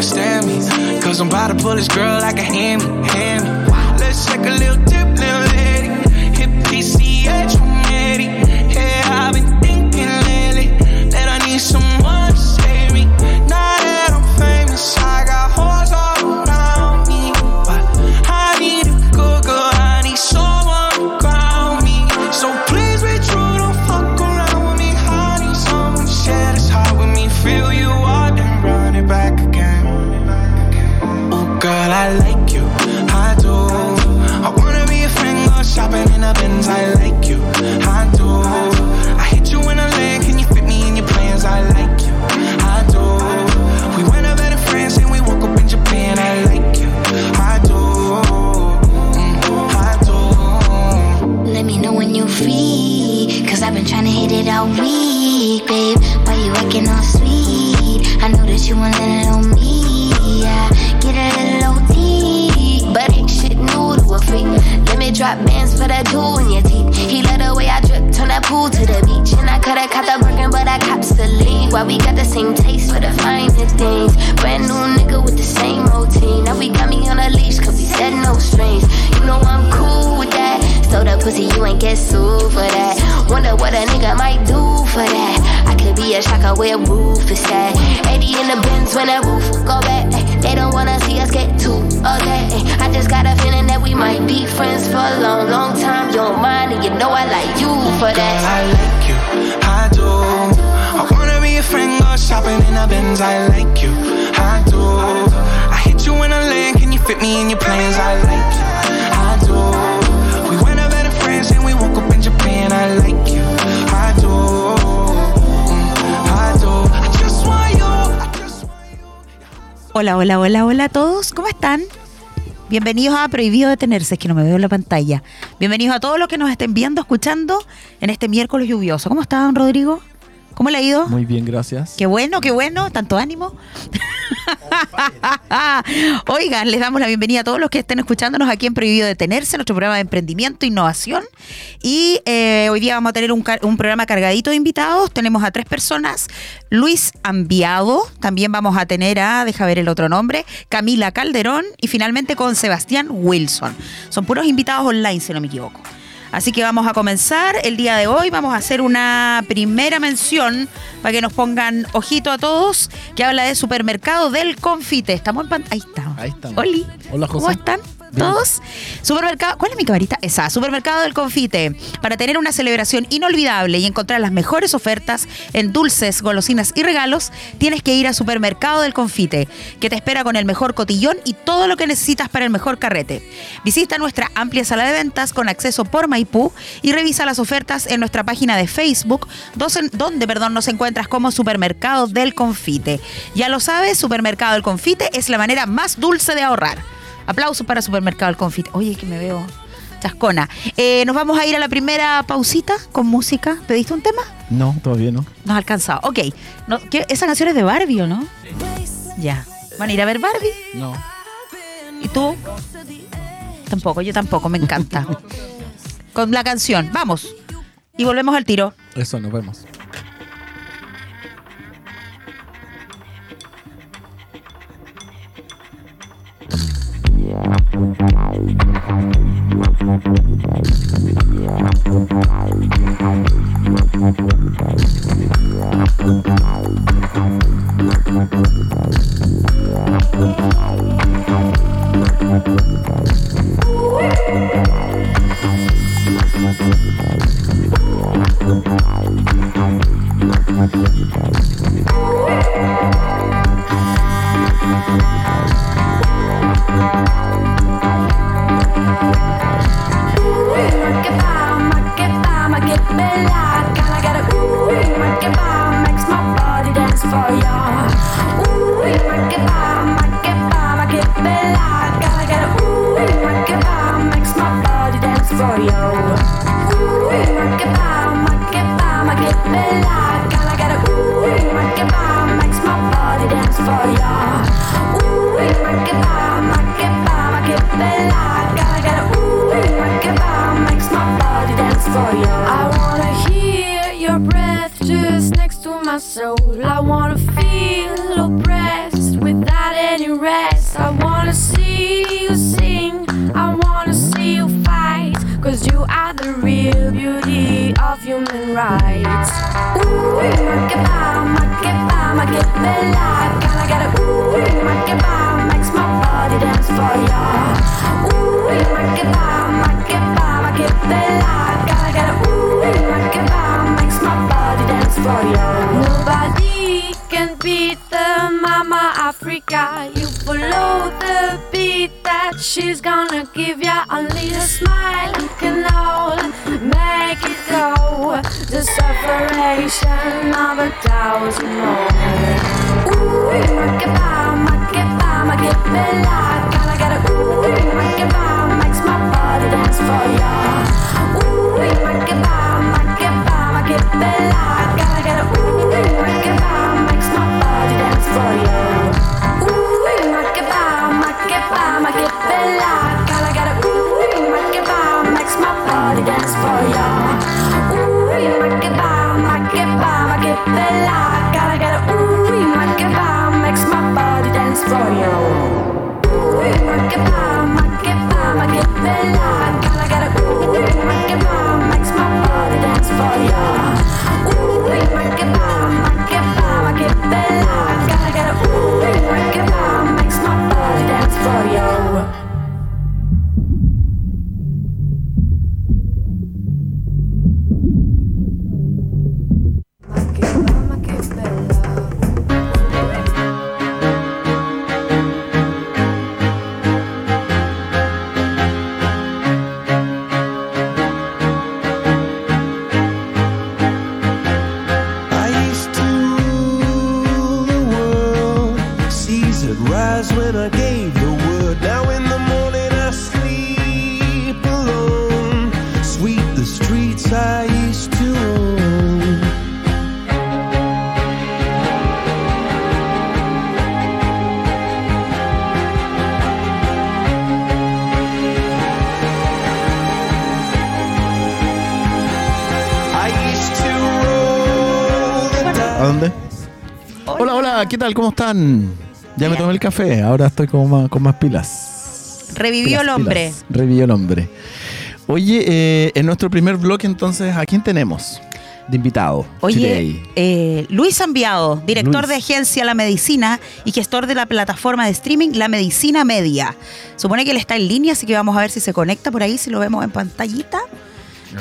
understand me. Cause I'm about to pull this girl like a hammy, hammy. Let's take a little it on me. Yeah, get a little OT. But ain't shit new to a freak. Let me drop bands for that jewel in your teeth. He let the way I drip, turn that pool to the beach. And I coulda caught the Birkin, but I cops the lead. Why we got the same taste for the finer things. Brand new nigga with the same routine. Now we got me on a leash, cause we said no strings. You know I'm cool with that. Stole the pussy, you ain't get sued for that. Wonder what a nigga might do for that. I could be a shocker where roof is at. 80 in the bins when that roof go back. They don't wanna see us get too okay. I just got a feeling that we might be friends for a long, long time. You don't mind, and you know I like you for Girl, that. I like you, I do. I wanna be a friend, go shopping in a Benz. I like you, I do. I hit you in a lane, can you fit me in your plans? I like you, Hola, hola, hola, hola a todos. ¿Cómo están? Bienvenidos a Prohibido Detenerse, es que no me veo la pantalla. Bienvenidos a todos los que nos estén viendo, escuchando en este miércoles lluvioso. ¿Cómo está, don Rodrigo? ¿Cómo le ha ido? Muy bien, gracias. Qué bueno, qué bueno, tanto ánimo. Oigan, les damos la bienvenida a todos los que estén escuchándonos aquí en Prohibido Detenerse, nuestro programa de emprendimiento e innovación. Y eh, hoy día vamos a tener un, un programa cargadito de invitados. Tenemos a tres personas. Luis Ambiado, también vamos a tener a, deja ver el otro nombre, Camila Calderón y finalmente con Sebastián Wilson. Son puros invitados online, si no me equivoco. Así que vamos a comenzar el día de hoy. Vamos a hacer una primera mención para que nos pongan ojito a todos, que habla de supermercado del confite. Estamos en pantalla. Ahí estamos. Ahí estamos. Oli. Hola, ¿Cómo están? ¿Todos? Supermercado. ¿Cuál es mi camarita? Esa. Supermercado del Confite. Para tener una celebración inolvidable y encontrar las mejores ofertas en dulces, golosinas y regalos, tienes que ir a Supermercado del Confite, que te espera con el mejor cotillón y todo lo que necesitas para el mejor carrete. Visita nuestra amplia sala de ventas con acceso por Maipú y revisa las ofertas en nuestra página de Facebook, donde perdón, nos encuentras como Supermercado del Confite. Ya lo sabes, Supermercado del Confite es la manera más dulce de ahorrar. Aplausos para Supermercado del Confite. Oye, que me veo chascona. Eh, nos vamos a ir a la primera pausita con música. ¿Pediste un tema? No, todavía no. Nos ha alcanzado. Ok. No, ¿qué- esa canción es de Barbie, ¿o no? Ya. ¿Van a ir a ver Barbie? No. ¿Y tú? Tampoco, yo tampoco, me encanta. Con la canción, vamos. Y volvemos al tiro. Eso, nos vemos. For ya. separation of a thousand homes. Ooh, Maccabah, Maccabah, Maccabah, like all I gotta. Ooh, Maccabah, makes my body dance for ya. Ooh, Maccabah, Maccabah, Maccabah, like all I gotta. Ooh, Maccabah, makes my body dance for ya. Ooh, Maccabah, Maccabah, Maccabah, like all I gotta. Ooh, Maccabah, makes my body dance for ya. Tal? ¿Cómo están? Ya me tomé el café, ahora estoy con más, con más pilas. Revivió Pilas, el hombre. pilas. Revivió el hombre. Oye, eh, en nuestro primer bloque entonces, ¿a quién tenemos de invitado? Oye, eh, Luis Ambiado, director Luis. de agencia La Medicina y gestor de la plataforma de streaming La Medicina Media. Supone que él está en línea, así que vamos a ver si se conecta por ahí, si lo vemos en pantallita.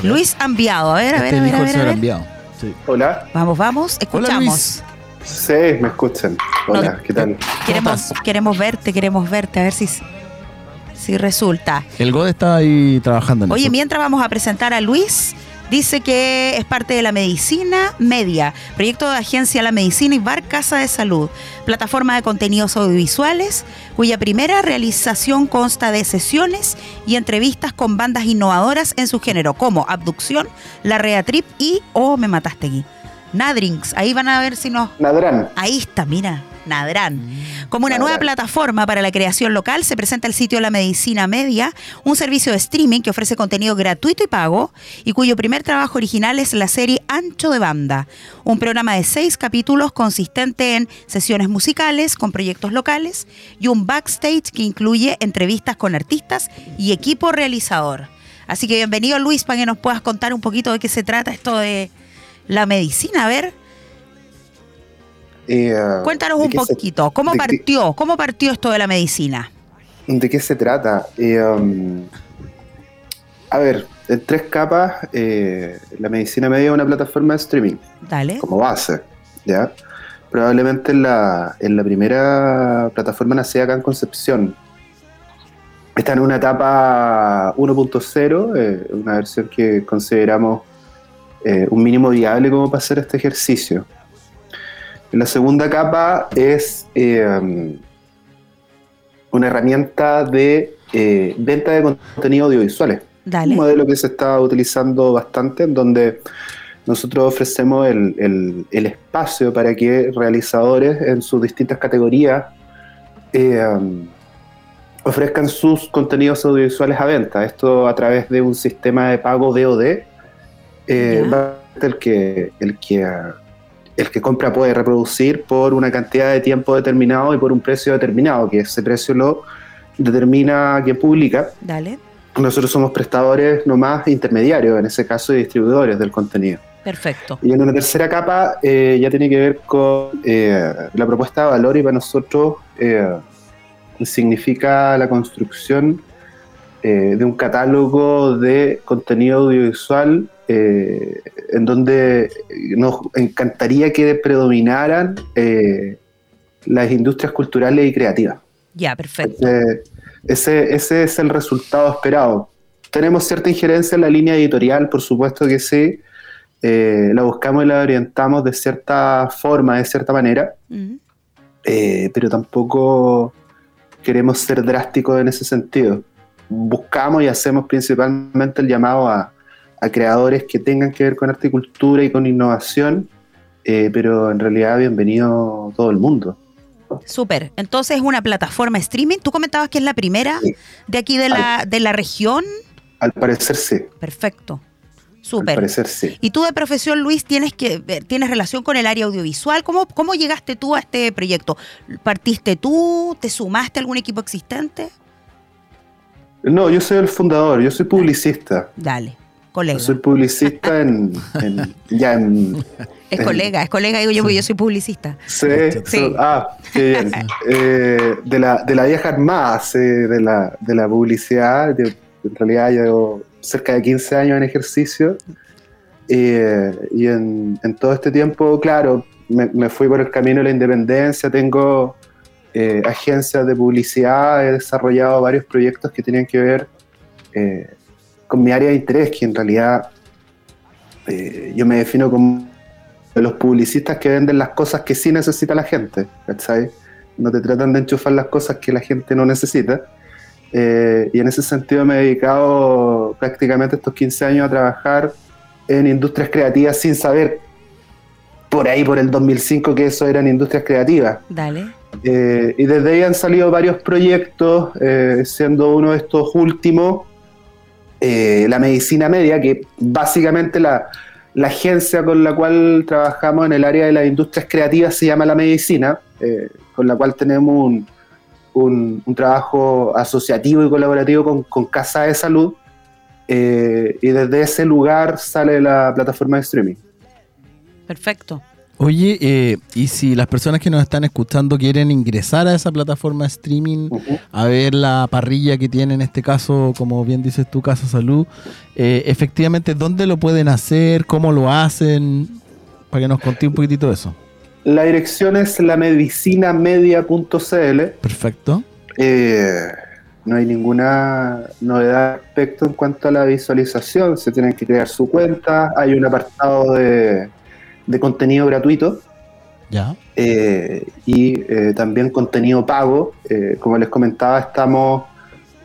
Luis Ambiado, a ver, a ver, Este a ver, a ver, a señor ver. enviado. Sí. Hola, Vamos, vamos, Hola, escuchamos. Luis. Sí, me escuchan. Hola, No, ¿qué tal? Queremos, estás? queremos verte, queremos verte, a ver si, si resulta. El God está ahí trabajando en Oye, eso. mientras vamos a presentar a Luis, dice que es parte de la Medicina Media, proyecto de agencia La Medicina y Bar Casa de Salud, plataforma de contenidos audiovisuales, cuya primera realización consta de sesiones y entrevistas con bandas innovadoras en su género, como Abducción, La Rea Trip y Oh, me mataste aquí. Nadrinks, ahí van a ver si nos Nadrán. Ahí está, mira, Nadrán. Como una Nadrán. nueva plataforma para la creación local, se presenta el sitio La Medicina Media, un servicio de streaming que ofrece contenido gratuito y pago y cuyo primer trabajo original es la serie Ancho de Banda, un programa de seis capítulos consistente en sesiones musicales con proyectos locales y un backstage que incluye entrevistas con artistas y equipo realizador. Así que bienvenido Luis para que nos puedas contar un poquito de qué se trata esto de la medicina. A ver, Eh, Cuéntanos ¿de un se- poquito, ¿cómo de partió? ¿Cómo partió esto de la medicina? ¿De qué se trata? Eh, um, a ver, en tres capas, eh, la medicina media es una plataforma de streaming Dale. como base, ¿ya? Probablemente en la, en la primera plataforma nacida acá en Concepción. Está en una etapa 1.0, eh, una versión que consideramos eh, un mínimo viable como para hacer este ejercicio. La segunda capa es eh, una herramienta de eh, venta de contenido audiovisuales. Dale. Un modelo que se está utilizando bastante, en donde nosotros ofrecemos el, el- el espacio para que realizadores en sus distintas categorías ofrezcan sus contenidos audiovisuales a venta. Esto a través de un sistema de pago VOD, eh, Ya. va a ser el que, el que el que compra puede reproducir por una cantidad de tiempo determinado y por un precio determinado, que ese precio lo determina quien publica. Dale. Nosotros somos prestadores nomás intermediarios, en ese caso, y distribuidores del contenido. Perfecto. Y en una tercera capa eh, ya tiene que ver con eh, la propuesta de valor y para nosotros eh, significa la construcción de un catálogo de contenido audiovisual eh, en donde nos encantaría que predominaran eh, las industrias culturales y creativas. Ya, perfecto. Ese, ese es el resultado esperado. Tenemos cierta injerencia en la línea editorial, por supuesto que sí. Eh, la buscamos y la orientamos de cierta forma, de cierta manera, Mm. eh, pero tampoco queremos ser drásticos en ese sentido. Buscamos y hacemos principalmente el llamado a, a creadores que tengan que ver con arte y cultura y con innovación, eh, pero en realidad bienvenido todo el mundo. Súper. Entonces es una plataforma streaming. Tú comentabas que es la primera Sí. de aquí de la, de la región. Al parecer sí, Perfecto. al Súper. parecer sí. Y tú de profesión, Luis, tienes que eh, tienes relación con el área audiovisual. ¿Cómo, ¿Cómo llegaste tú a este proyecto? ¿Partiste tú? ¿Te sumaste a algún equipo existente? No, yo soy el fundador, yo soy publicista. Dale, colega. Yo soy publicista en, en- ya en Es colega, es colega, digo yo, porque yo soy publicista. sí, Sí. so- ah, qué bien. Eh, de la de la vieja armada, sí, de la de la publicidad. Yo, en realidad llevo cerca de 15 años en ejercicio Eh, y en, en todo este tiempo, claro, me, me fui por el camino de la independencia. Tengo eh, agencias de publicidad, he desarrollado varios proyectos que tienen que ver eh, con mi área de interés, que en realidad eh, yo me defino como de los publicistas que venden las cosas que sí necesita la gente, ¿cachai? No te tratan de enchufar las cosas que la gente no necesita. Eh, y en ese sentido me he dedicado prácticamente estos 15 años a trabajar en industrias creativas sin saber por ahí, por el 2005, que eso eran industrias creativas. Dale. Eh, y desde ahí han salido varios proyectos, eh, siendo uno de estos últimos, eh, la medicina media, que básicamente la, agencia con la cual trabajamos en el área de las industrias creativas se llama La Medicina, eh, con la cual tenemos un, un- trabajo asociativo y colaborativo con, con Casa de Salud. eh, y desde ese lugar sale la plataforma de streaming. Perfecto. Oye, eh, y si las personas que nos están escuchando quieren ingresar a esa plataforma de streaming, a ver la parrilla que tiene en este caso, como bien dices tú, Casa Salud, eh, efectivamente, ¿dónde lo pueden hacer? ¿Cómo lo hacen? Para que nos conté un poquitito de eso. La dirección es lamedicinamedia.cl. Perfecto. Eh, no hay ninguna novedad respecto en cuanto a la visualización. Se tienen que crear su cuenta. Hay un apartado de, de contenido gratuito Ya. eh, y eh, también contenido pago. Eh, como les comentaba, estamos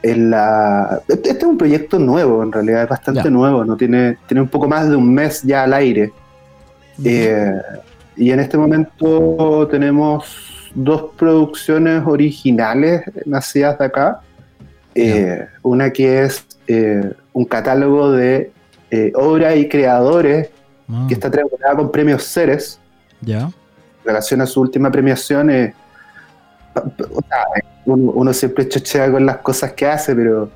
en la. Este este es un proyecto nuevo, en realidad, es bastante Ya. nuevo. No tiene, tiene un poco más de un mes ya al aire. Y en este momento tenemos dos producciones originales nacidas de acá. Una que es un catálogo de obras y creadores Ah, que está triangulada con premios Ceres. Ya. En relación a su última premiación, eh, uno, uno siempre chochea con las cosas que hace, pero,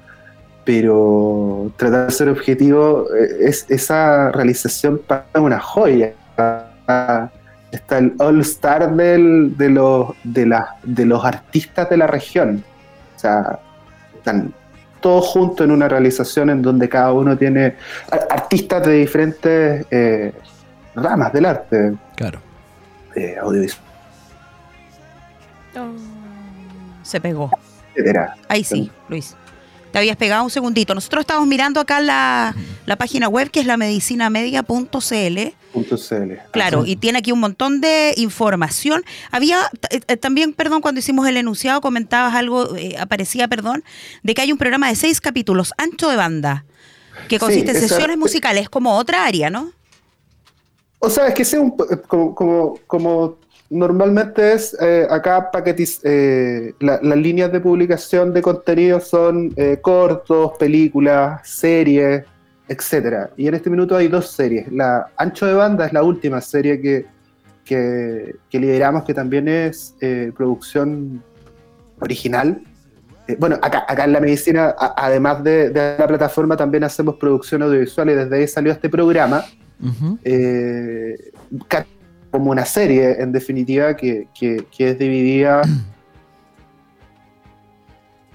pero tratar de ser objetivo, eh, es, esa realización para una joya. Ah, Está el All Star del, de, los, de, la- de los artistas de la región. O sea, están todos juntos en una realización en donde cada uno tiene artistas de diferentes eh, ramas del arte, Claro. eh, audiovisual, Se pegó. etcétera. Ahí sí, Luis. Te habías pegado un segundito. Nosotros estamos mirando acá la, la página web que es la medicinamedia.cl. Claro, y tiene aquí un montón de información. Había t- eh, también, perdón, cuando hicimos el enunciado comentabas algo, eh, aparecía, perdón, de que hay un programa de seis capítulos, ancho de banda, que Sí, consiste en esa- sesiones musicales, como otra área, ¿no? O sea, es que sea un, po- como, como, como normalmente es, eh, acá paquetiz, eh, la- las líneas de publicación de contenido son eh, cortos, películas, series, etcétera. Y en este minuto hay dos series. La Ancho de Banda es la última serie que, que, que lideramos, que también es eh, producción original. Eh, bueno, acá, acá en la medicina, a- además de, de la plataforma, también hacemos producción audiovisual y desde ahí salió este programa, eh, ca- como una serie, en definitiva, que, que- es dividida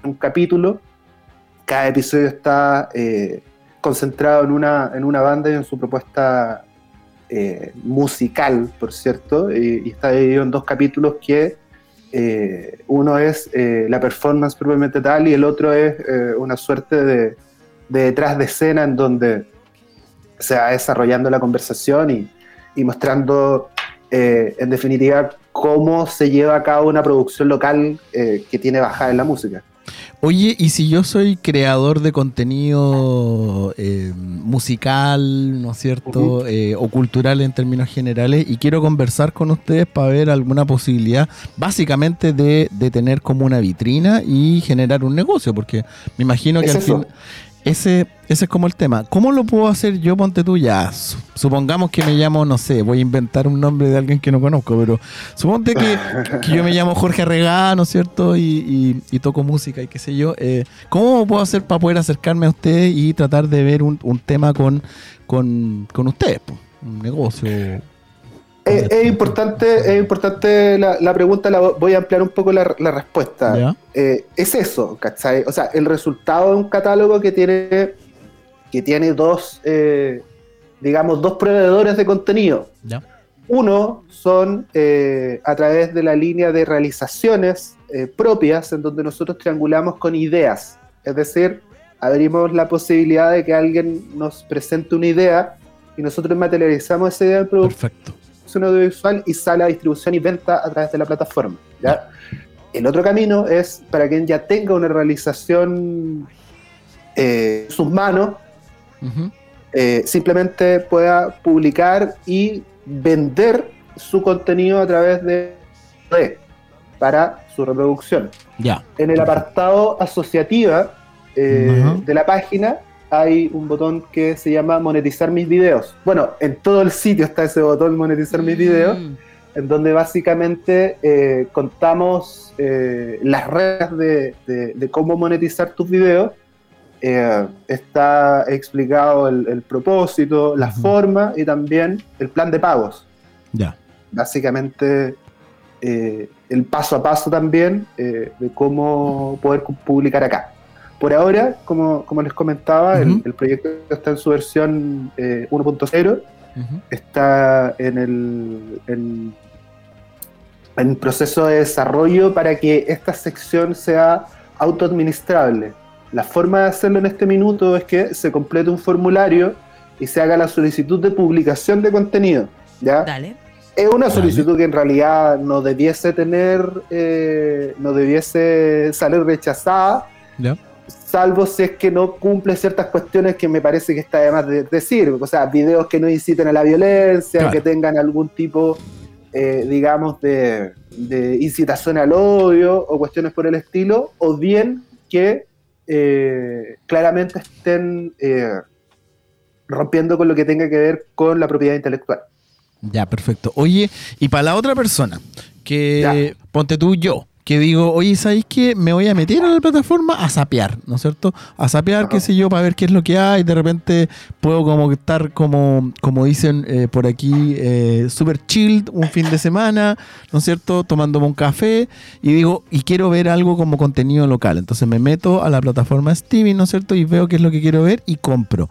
en un capítulo. Cada episodio está eh, concentrado en una, en una banda y en su propuesta eh, musical, por cierto, y, está dividido en dos capítulos que eh, uno es la performance propiamente tal y el otro es una suerte de, de detrás de escena en donde se va desarrollando la conversación y, y mostrando eh, en definitiva cómo se lleva a cabo una producción local eh, que tiene bajada en la música. Oye, y si yo soy creador de contenido eh, musical, ¿no es cierto? Eh, o cultural en términos generales, y quiero conversar con ustedes para ver alguna posibilidad, básicamente, de, de tener como una vitrina y generar un negocio, porque me imagino que Es al fin. Ese, ese es como el tema. ¿Cómo lo puedo hacer yo, ponte tú ya? Su- Supongamos que me llamo, no sé, voy a inventar un nombre de alguien que no conozco, pero suponte que, que yo me llamo Jorge Arregá, ¿no es cierto? Y, y- toco música y qué sé yo. Eh, ¿Cómo puedo hacer para poder acercarme a ustedes y tratar de ver un, un tema con, con, con ustedes? Un negocio. Es, es importante, es importante la, la pregunta, la vo- voy a ampliar un poco la, la respuesta. Eh, es eso, ¿cachai? O sea, el resultado de un catálogo que tiene, que tiene dos, eh, digamos, dos proveedores de contenido. ¿Ya? Uno son eh, a través de la línea de realizaciones eh, propias, en donde nosotros triangulamos con ideas. Es decir, abrimos la posibilidad de que alguien nos presente una idea y nosotros materializamos esa idea en producto Perfecto. Producción audiovisual y sale a distribución y venta a través de la plataforma. ¿ya? El otro camino es para quien ya tenga una realización eh, en sus manos, eh, simplemente pueda publicar y vender su contenido a través de red para su reproducción. Ya. En el apartado asociativa eh, de la página hay un botón que se llama monetizar mis videos. Bueno, en todo el sitio está ese botón monetizar mis videos Mm. en donde básicamente eh, contamos eh, las reglas de, de- de cómo monetizar tus videos. Eh, está explicado el, el propósito, la forma y también el plan de pagos. Ya. Básicamente el paso a paso también de cómo poder publicar acá. Por ahora, como, como les comentaba, el- proyecto está en su versión eh, 1.0 Ujú. está en el en, en proceso de desarrollo para que esta sección sea autoadministrable. La forma de hacerlo en este minuto es que se complete un formulario y se haga la solicitud de publicación de contenido. ¿ya? Dale. Es una solicitud que en realidad no debiese tener, eh, no debiese salir rechazada, Ya. Salvo si es que no cumple ciertas cuestiones que me parece que está de más de decir, o sea, videos que no inciten a la violencia, Claro. que tengan algún tipo, eh, digamos, de, de incitación al odio o cuestiones por el estilo, o bien que eh, claramente estén eh, rompiendo con lo que tenga que ver con la propiedad intelectual. Ya, perfecto. Oye, y para la otra persona, que Ya. ponte tú yo, que digo, oye, ¿sabéis qué? Me voy a meter a la plataforma a sapear, ¿no es cierto? A sapear, qué sé yo, para ver qué es lo que hay. De repente puedo como estar como, como dicen eh, por aquí, eh, super chilled un fin de semana, ¿no es cierto? Tomándome un café y digo, y quiero ver algo como contenido local. Entonces me meto a la plataforma Steam, ¿no es cierto? Y veo qué es lo que quiero ver y compro.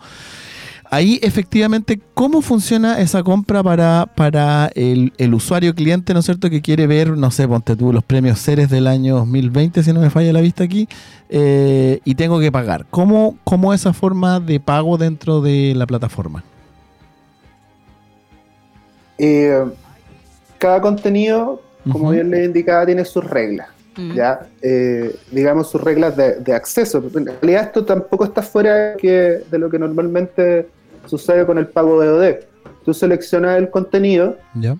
Ahí efectivamente, ¿cómo funciona esa compra para, para el, el usuario cliente, ¿no es cierto? Que quiere ver, no sé, ponte tú, los premios Ceres del año 2020, si no me falla la vista aquí, eh, y tengo que pagar. ¿Cómo, ¿Cómo esa forma de pago dentro de la plataforma? Eh, cada contenido, como Ujú. bien le indicaba, tiene sus reglas. ¿ya? Eh, digamos sus reglas de, de acceso. En realidad esto tampoco está fuera que, de lo que normalmente sucede con el pago de OD. Tú seleccionas el contenido ¿Ya?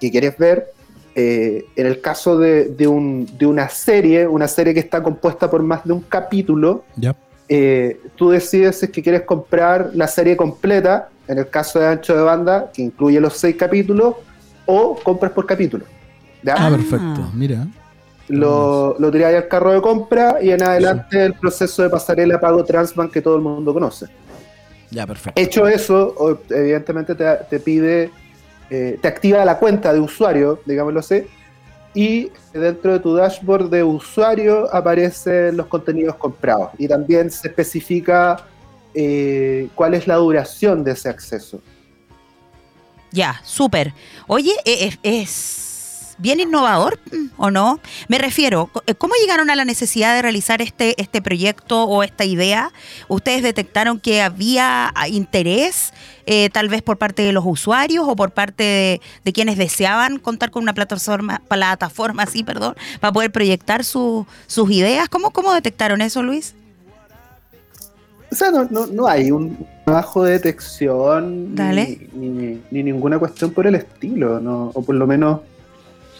que quieres ver. eh, en el caso de, de un- de una serie, una serie que está compuesta por más de un capítulo, ¿Ya? eh, tú decides si es que quieres comprar la serie completa, en el caso de Ancho de Banda, que incluye los seis capítulos, o compras por capítulo. ¿ya? Ah, Ah. perfecto. Mira. lo, lo tiráis al carro de compra y en adelante el proceso de pasarela pago Transbank que todo el mundo conoce. Ya, perfecto. Hecho eso, evidentemente te, te pide, eh, te activa la cuenta de usuario, digámoslo así, y dentro de tu dashboard de usuario aparecen los contenidos comprados y también se especifica eh, cuál es la duración de ese acceso. Ya, súper. Oye, e- es, es bien innovador, ¿o no? Me refiero, eh, ¿cómo llegaron a la necesidad de realizar este, este proyecto o esta idea? ¿Ustedes detectaron que había ah, interés, eh, tal vez por parte de los usuarios o por parte de, de quienes deseaban contar con una plataforma, plataforma así, perdón, para poder proyectar su- sus ideas? ¿Cómo, ¿Cómo detectaron eso, Luis? O sea, no, no, no hay un trabajo de detección. Ni, ni- ni ninguna cuestión por el estilo, ¿no? o por lo menos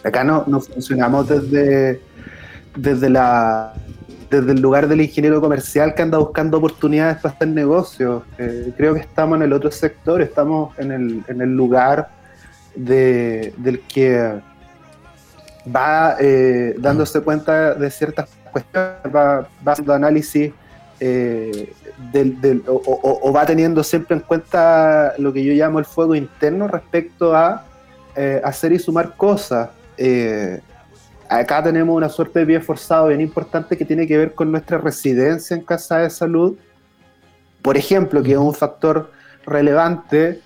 acá no, no funcionamos desde, desde, la, desde el lugar del ingeniero comercial que anda buscando oportunidades para hacer negocios. Eh, creo que estamos en el otro sector, estamos en el, en el lugar de, del que va eh, dándose cuenta de ciertas cuestiones, va, haciendo análisis eh, del- o, va teniendo siempre en cuenta lo que yo llamo el fuego interno respecto a hacer y sumar cosas. Eh, acá tenemos una suerte de pie forzado bien importante que tiene que ver con nuestra residencia en casa de salud, por ejemplo, que es un factor relevante.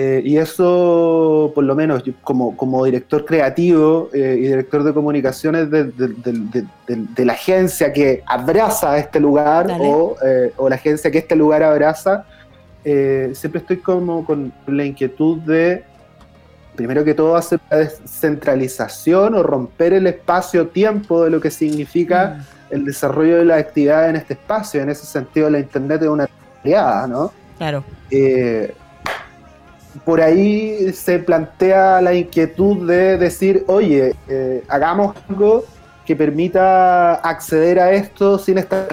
eh, y eso, por lo menos, como, como director creativo eh, y director de comunicaciones de, de- de- de- de- de la agencia que abraza este lugar o, eh, o la agencia que este lugar abraza, siempre estoy como con la inquietud de, primero que todo, hacer la descentralización o romper el espacio-tiempo de lo que significa el desarrollo de la actividad en este espacio. En ese sentido, la Internet es una realidad, ¿no? Claro. Eh, por ahí se plantea la inquietud de decir, oye, eh, hagamos algo que permita acceder a esto sin estar...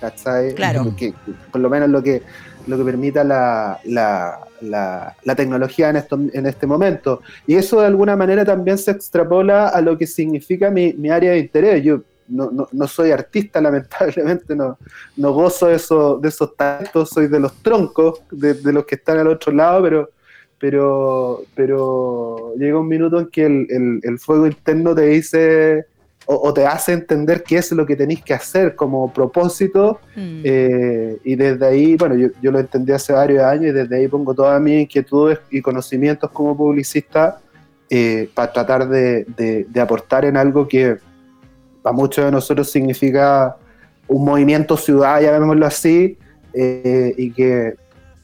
¿cachai? Claro. Que- por lo menos lo que, lo que permita la, la- la- tecnología en, esto, en este momento. Y eso de alguna manera también se extrapola a lo que significa mi, mi área de interés. Yo no, no- no soy artista, lamentablemente, no, no gozo de, eso- de esos talentos, soy de los troncos, de, de los que están al otro lado, pero, pero, pero llega un minuto en que el, el- el fuego interno te dice o, o te hace entender qué es lo que tenéis que hacer como propósito Mm. eh, y desde ahí, bueno, yo, yo lo entendí hace varios años y desde ahí pongo todas mis inquietudes y conocimientos como publicista eh, para tratar de, de- de aportar en algo que para muchos de nosotros significa un movimiento ciudad, llamémoslo así, eh, y que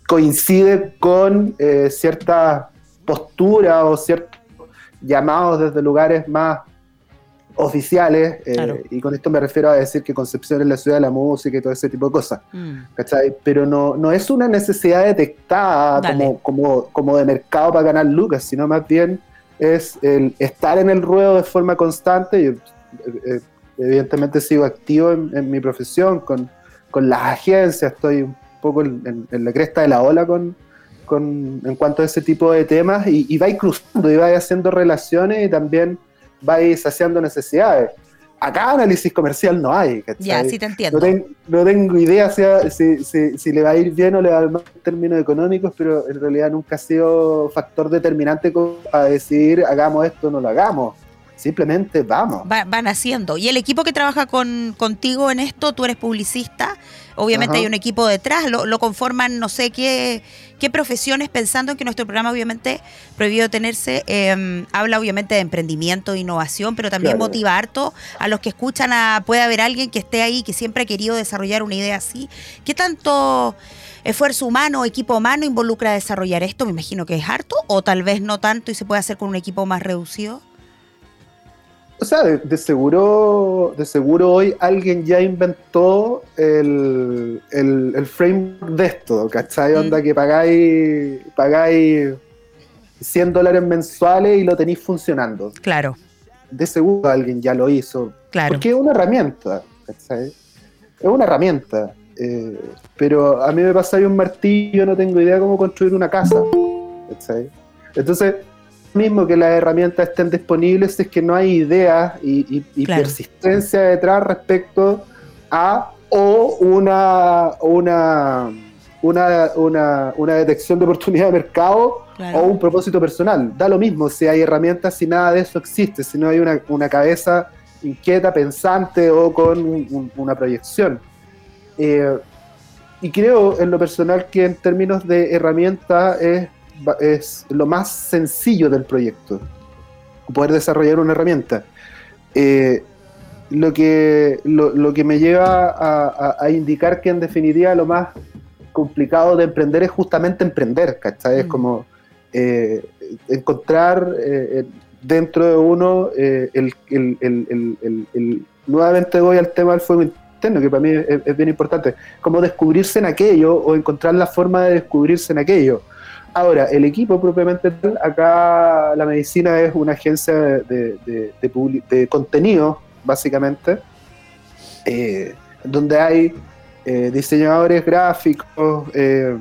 coincide con eh, cierta postura o ciertos llamados desde lugares más oficiales, eh, Claro. y con esto me refiero a decir que Concepción es la ciudad de la música y todo ese tipo de cosas. Mm. ¿cachai? Pero no, no es una necesidad detectada como, como, como de mercado para ganar lucas, sino más bien es el estar en el ruedo de forma constante. Yo, eh, eh, evidentemente sigo activo en, en mi profesión, con, con las agencias, estoy un poco en la cresta de la ola con, con, en cuanto a ese tipo de temas y, y vais cruzando y vais haciendo relaciones y también vais saciando necesidades. Acá análisis comercial no hay, ¿cachai? Ya, sí te entiendo. No, ten- no tengo idea si, si, si- si le va a ir bien o le va a ir mal en términos económicos, pero en realidad nunca ha sido factor determinante para decidir hagamos esto o no lo hagamos. Simplemente vamos. Va- van haciendo. Y el equipo que trabaja con, contigo en esto, tú eres publicista, obviamente Ajá. hay un equipo detrás, lo, lo conforman no sé qué, qué profesiones, pensando en que nuestro programa obviamente prohibido tenerse, eh, habla obviamente de emprendimiento, de innovación, pero también Claro. motiva harto a los que escuchan a, puede haber alguien que esté ahí, que siempre ha querido desarrollar una idea así. ¿Qué tanto esfuerzo humano, equipo humano involucra desarrollar esto? Me imagino que es harto, o tal vez no tanto y se puede hacer con un equipo más reducido. O sea, de, de seguro, de seguro hoy alguien ya inventó el, el, el framework de esto, ¿cachai? Mm. Onda que pagáis, pagáis 100 dólares mensuales y lo tenéis funcionando. Claro, De seguro alguien ya lo hizo. claro. Porque es una herramienta, ¿cachai? Es una herramienta. eh, pero a mí me pasa ahí un martillo, no tengo idea cómo construir una casa, ¿cachai? Entonces, mismo que las herramientas estén disponibles es que no hay ideas y, y- y Claro. persistencia detrás respecto a o una una una, una, una detección de oportunidad de mercado Claro. o un propósito personal. Da lo mismo si hay herramientas, si nada de eso existe, si no hay una, una cabeza inquieta, pensante o con un- un- una proyección. Eh, y creo en lo personal que en términos de herramienta es, es lo más sencillo del proyecto, poder desarrollar una herramienta. Eh, lo, que, lo, lo que me lleva a, a- a indicar que en definitiva lo más complicado de emprender es justamente emprender, ¿cachai? Es Mm. como eh, encontrar eh, dentro de uno eh, el, el- el- el- el- el- Nuevamente voy al tema del fuego interno, que para mí es, es bien importante, como descubrirse en aquello o encontrar la forma de descubrirse en aquello. Ahora, el equipo propiamente tal, acá la medicina es una agencia de, de, de contenido, básicamente, eh, donde hay eh, diseñadores gráficos, eh,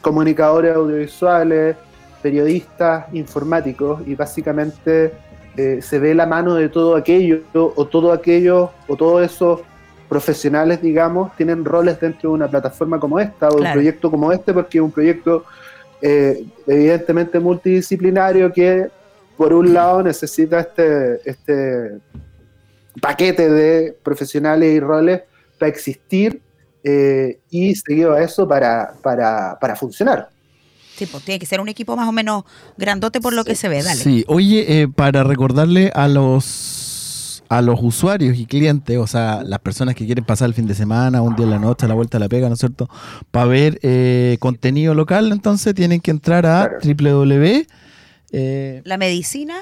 comunicadores audiovisuales, periodistas, informáticos, y básicamente se ve la mano de todo aquello, o todo aquello, o todos esos profesionales, digamos, tienen roles dentro de una plataforma como esta, o de un Claro. proyecto como este, porque es un proyecto evidentemente multidisciplinario que, por un lado, necesita este, este paquete de profesionales y roles para existir eh, y seguido a eso para, para, para funcionar. Sí, pues tiene que ser un equipo más o menos grandote por lo que se ve, dale. Sí, oye, eh, para recordarle a los a los usuarios y clientes, o sea, las personas que quieren pasar el fin de semana, un día en la noche, a la vuelta a la pega, ¿no es cierto? Para ver eh, contenido local, entonces tienen que entrar a Claro. www. eh, La medicina,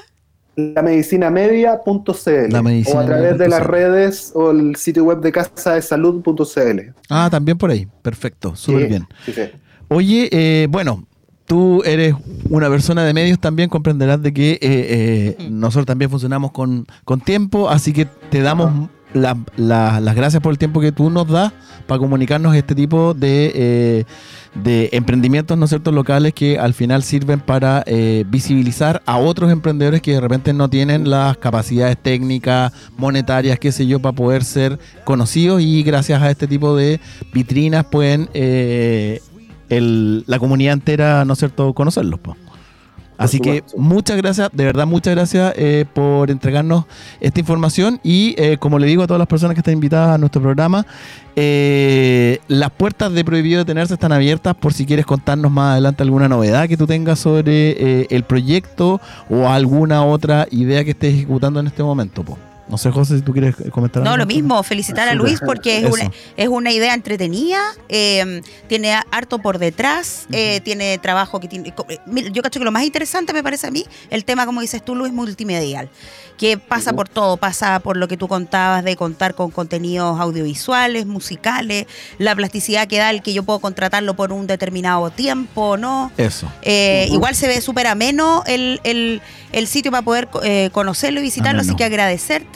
La medicinamedia.cl La o a través de las redes o el sitio web de casa de salud.cl. ah, también por ahí, perfecto, súper Sí, bien. sí, sí. Oye, eh, bueno, tú eres una persona de medios también, comprenderás de que eh, eh, Mm. nosotros también funcionamos con, con tiempo, así que te damos la- la- las gracias por el tiempo que tú nos das para comunicarnos este tipo de, eh, de emprendimientos, ¿no es cierto?, locales que al final sirven para eh, visibilizar a otros emprendedores que de repente no tienen las capacidades técnicas, monetarias, qué sé yo, para poder ser conocidos y gracias a este tipo de vitrinas pueden eh, el- la comunidad entera, ¿no es cierto?, conocerlos. po. Así que muchas gracias, de verdad muchas gracias eh, por entregarnos esta información y eh, como le digo a todas las personas que están invitadas a nuestro programa, eh, las puertas de Prohibido Detenerse están abiertas por si quieres contarnos más adelante alguna novedad que tú tengas sobre eh, el proyecto o alguna otra idea que estés ejecutando en este momento. po. No sé, José, si tú quieres comentar No, algo. lo mismo, felicitar a. Luis porque es una, es una idea entretenida, eh, tiene harto por detrás, eh, tiene trabajo que tiene... eh, Yo cacho que lo más interesante me parece a mí, el tema, como dices tú, Luis, multimedial, que pasa por todo, pasa por lo que tú contabas de contar con contenidos audiovisuales, musicales, la plasticidad que da el que yo puedo contratarlo por un determinado tiempo, ¿no? Eso. Eh. Igual se ve súper ameno el, el, el sitio para poder eh, conocerlo y visitarlo, Ameno. así que agradecerte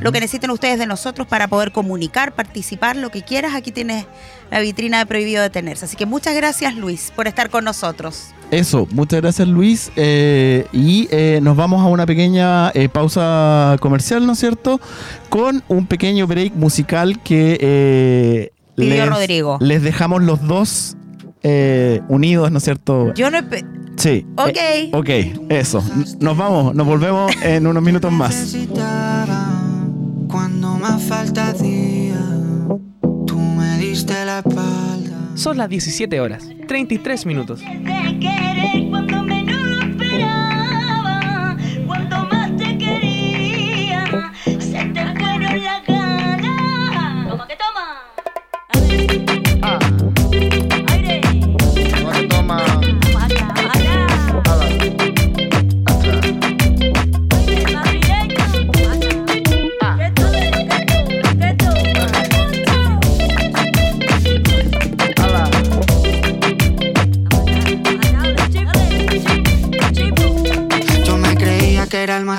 Lo que necesiten ustedes de nosotros para poder comunicar, participar, lo que quieras. Aquí tienes la vitrina de Prohibido Detenerse. Así que muchas gracias, Luis, por estar con nosotros. Eso, muchas gracias Luis. Eh, y eh, nos vamos a una pequeña eh, pausa comercial, ¿no es cierto? Con un pequeño break musical que Pidió Rodrigo. les dejamos los dos unidos, ¿no es cierto? Yo no... espe- Sí. Ok. Eh, ok, eso. Nos vamos, nos volvemos en unos minutos más. necesitaba cuando más falta hacía. Tú me diste la espalda. Son las 17 horas, 33 minutos.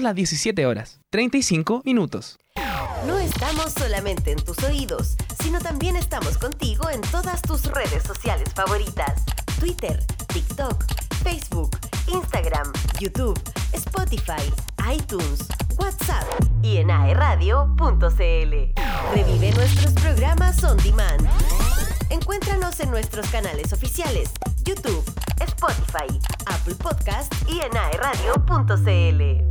Las 17 horas, 35 minutos. No estamos solamente en tus oídos, sino también estamos contigo en todas tus redes sociales favoritas. Twitter, TikTok, Facebook, Instagram, YouTube, Spotify, iTunes, WhatsApp y en aeradio.cl. Revive nuestros programas on demand. Encuéntranos en nuestros canales oficiales, YouTube, Spotify, Apple Podcast y en aeradio.cl.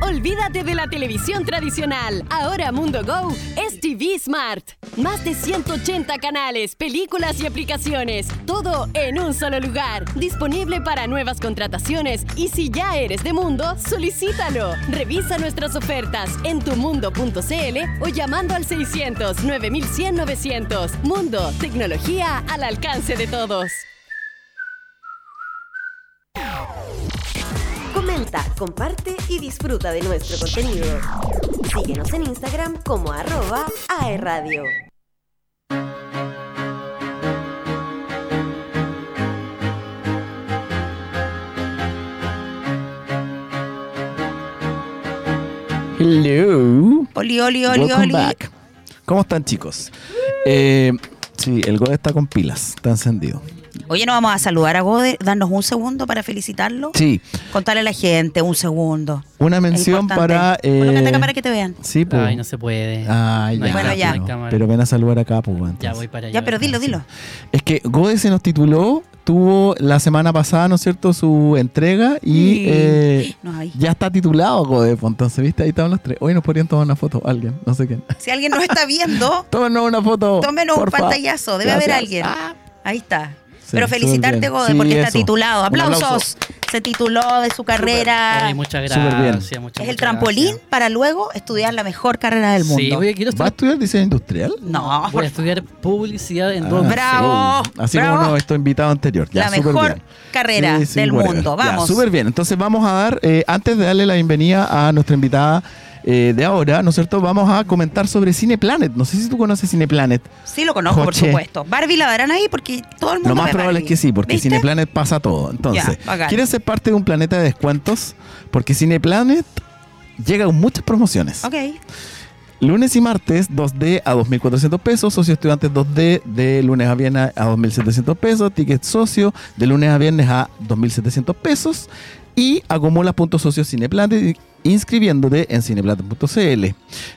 Olvídate de la televisión tradicional. Ahora Mundo Go es TV Smart. Más de 180 canales, películas y aplicaciones. Todo en un solo lugar. Disponible para nuevas contrataciones. Y si ya eres de Mundo, solicítalo. Revisa nuestras ofertas en tumundo.cl o llamando al 600 9100 900. Mundo, tecnología al alcance de todos. Comenta, comparte y disfruta de nuestro contenido. Síguenos en Instagram como arroba aerradio. Hello. Oli, oli, oli, Welcome oli. back. ¿Cómo están, chicos? Eh, sí, el God está con pilas, está encendido. Oye, nos vamos a saludar a Gode, darnos un segundo para felicitarlo. Sí, Contarle a la gente, un segundo. una mención para. eh, Colócate acá para que te vean. Sí, pues. Ay, no se puede. Ay, No ya. Bueno, ya. no. Pero ven a saludar acá, pues. Ya voy para allá. Ya, pero dilo, dilo. Es que Gode se nos tituló, tuvo la semana pasada, ¿no es cierto?, su entrega y Sí. eh, No ya está titulado Gode. pues, Entonces, ¿viste? Ahí estaban los tres. Hoy nos podrían tomar una foto, alguien, no sé quién. Si alguien nos está viendo, Tómenos una foto. tómenos un pantallazo. Debe haber alguien. Ah, Ahí está. Pero felicitarte. Gode, Sí, porque está eso. titulado. ¡Aplausos! aplauso. Se tituló de su carrera. Ay, muchas bien. gracias. muchas, es el trampolín gracias. para luego estudiar la mejor carrera del mundo. Sí, oye, quiero ¿Va a estudiar, diseño industrial? No, voy a estudiar publicidad en Ah, dos. Bravo, sí. Así bravo. como nuestro invitado anterior. Ya, la mejor bien. carrera Sí, sí, del whatever. mundo. Vamos. Súper bien. Entonces vamos a dar, eh, antes de darle la bienvenida a nuestra invitada eh, de ahora, ¿no es cierto? Vamos a comentar sobre Cine Planet. No sé si tú conoces Cine Planet. Sí, lo conozco, por supuesto. Barbie la darán ahí porque todo el mundo Lo más ve probable es que sí, porque ¿Viste? Cine Planet pasa todo. Entonces, Ya. ¿quieres ser parte de un planeta de descuentos? Porque Cine Planet llega con muchas promociones. Ok. Lunes y martes 2D a 2.400 pesos, socio estudiantes 2D de lunes a viernes a 2.700 pesos, ticket socio de lunes a viernes a 2.700 pesos y acumula puntos socios inscribiéndote en cineplanet.cl.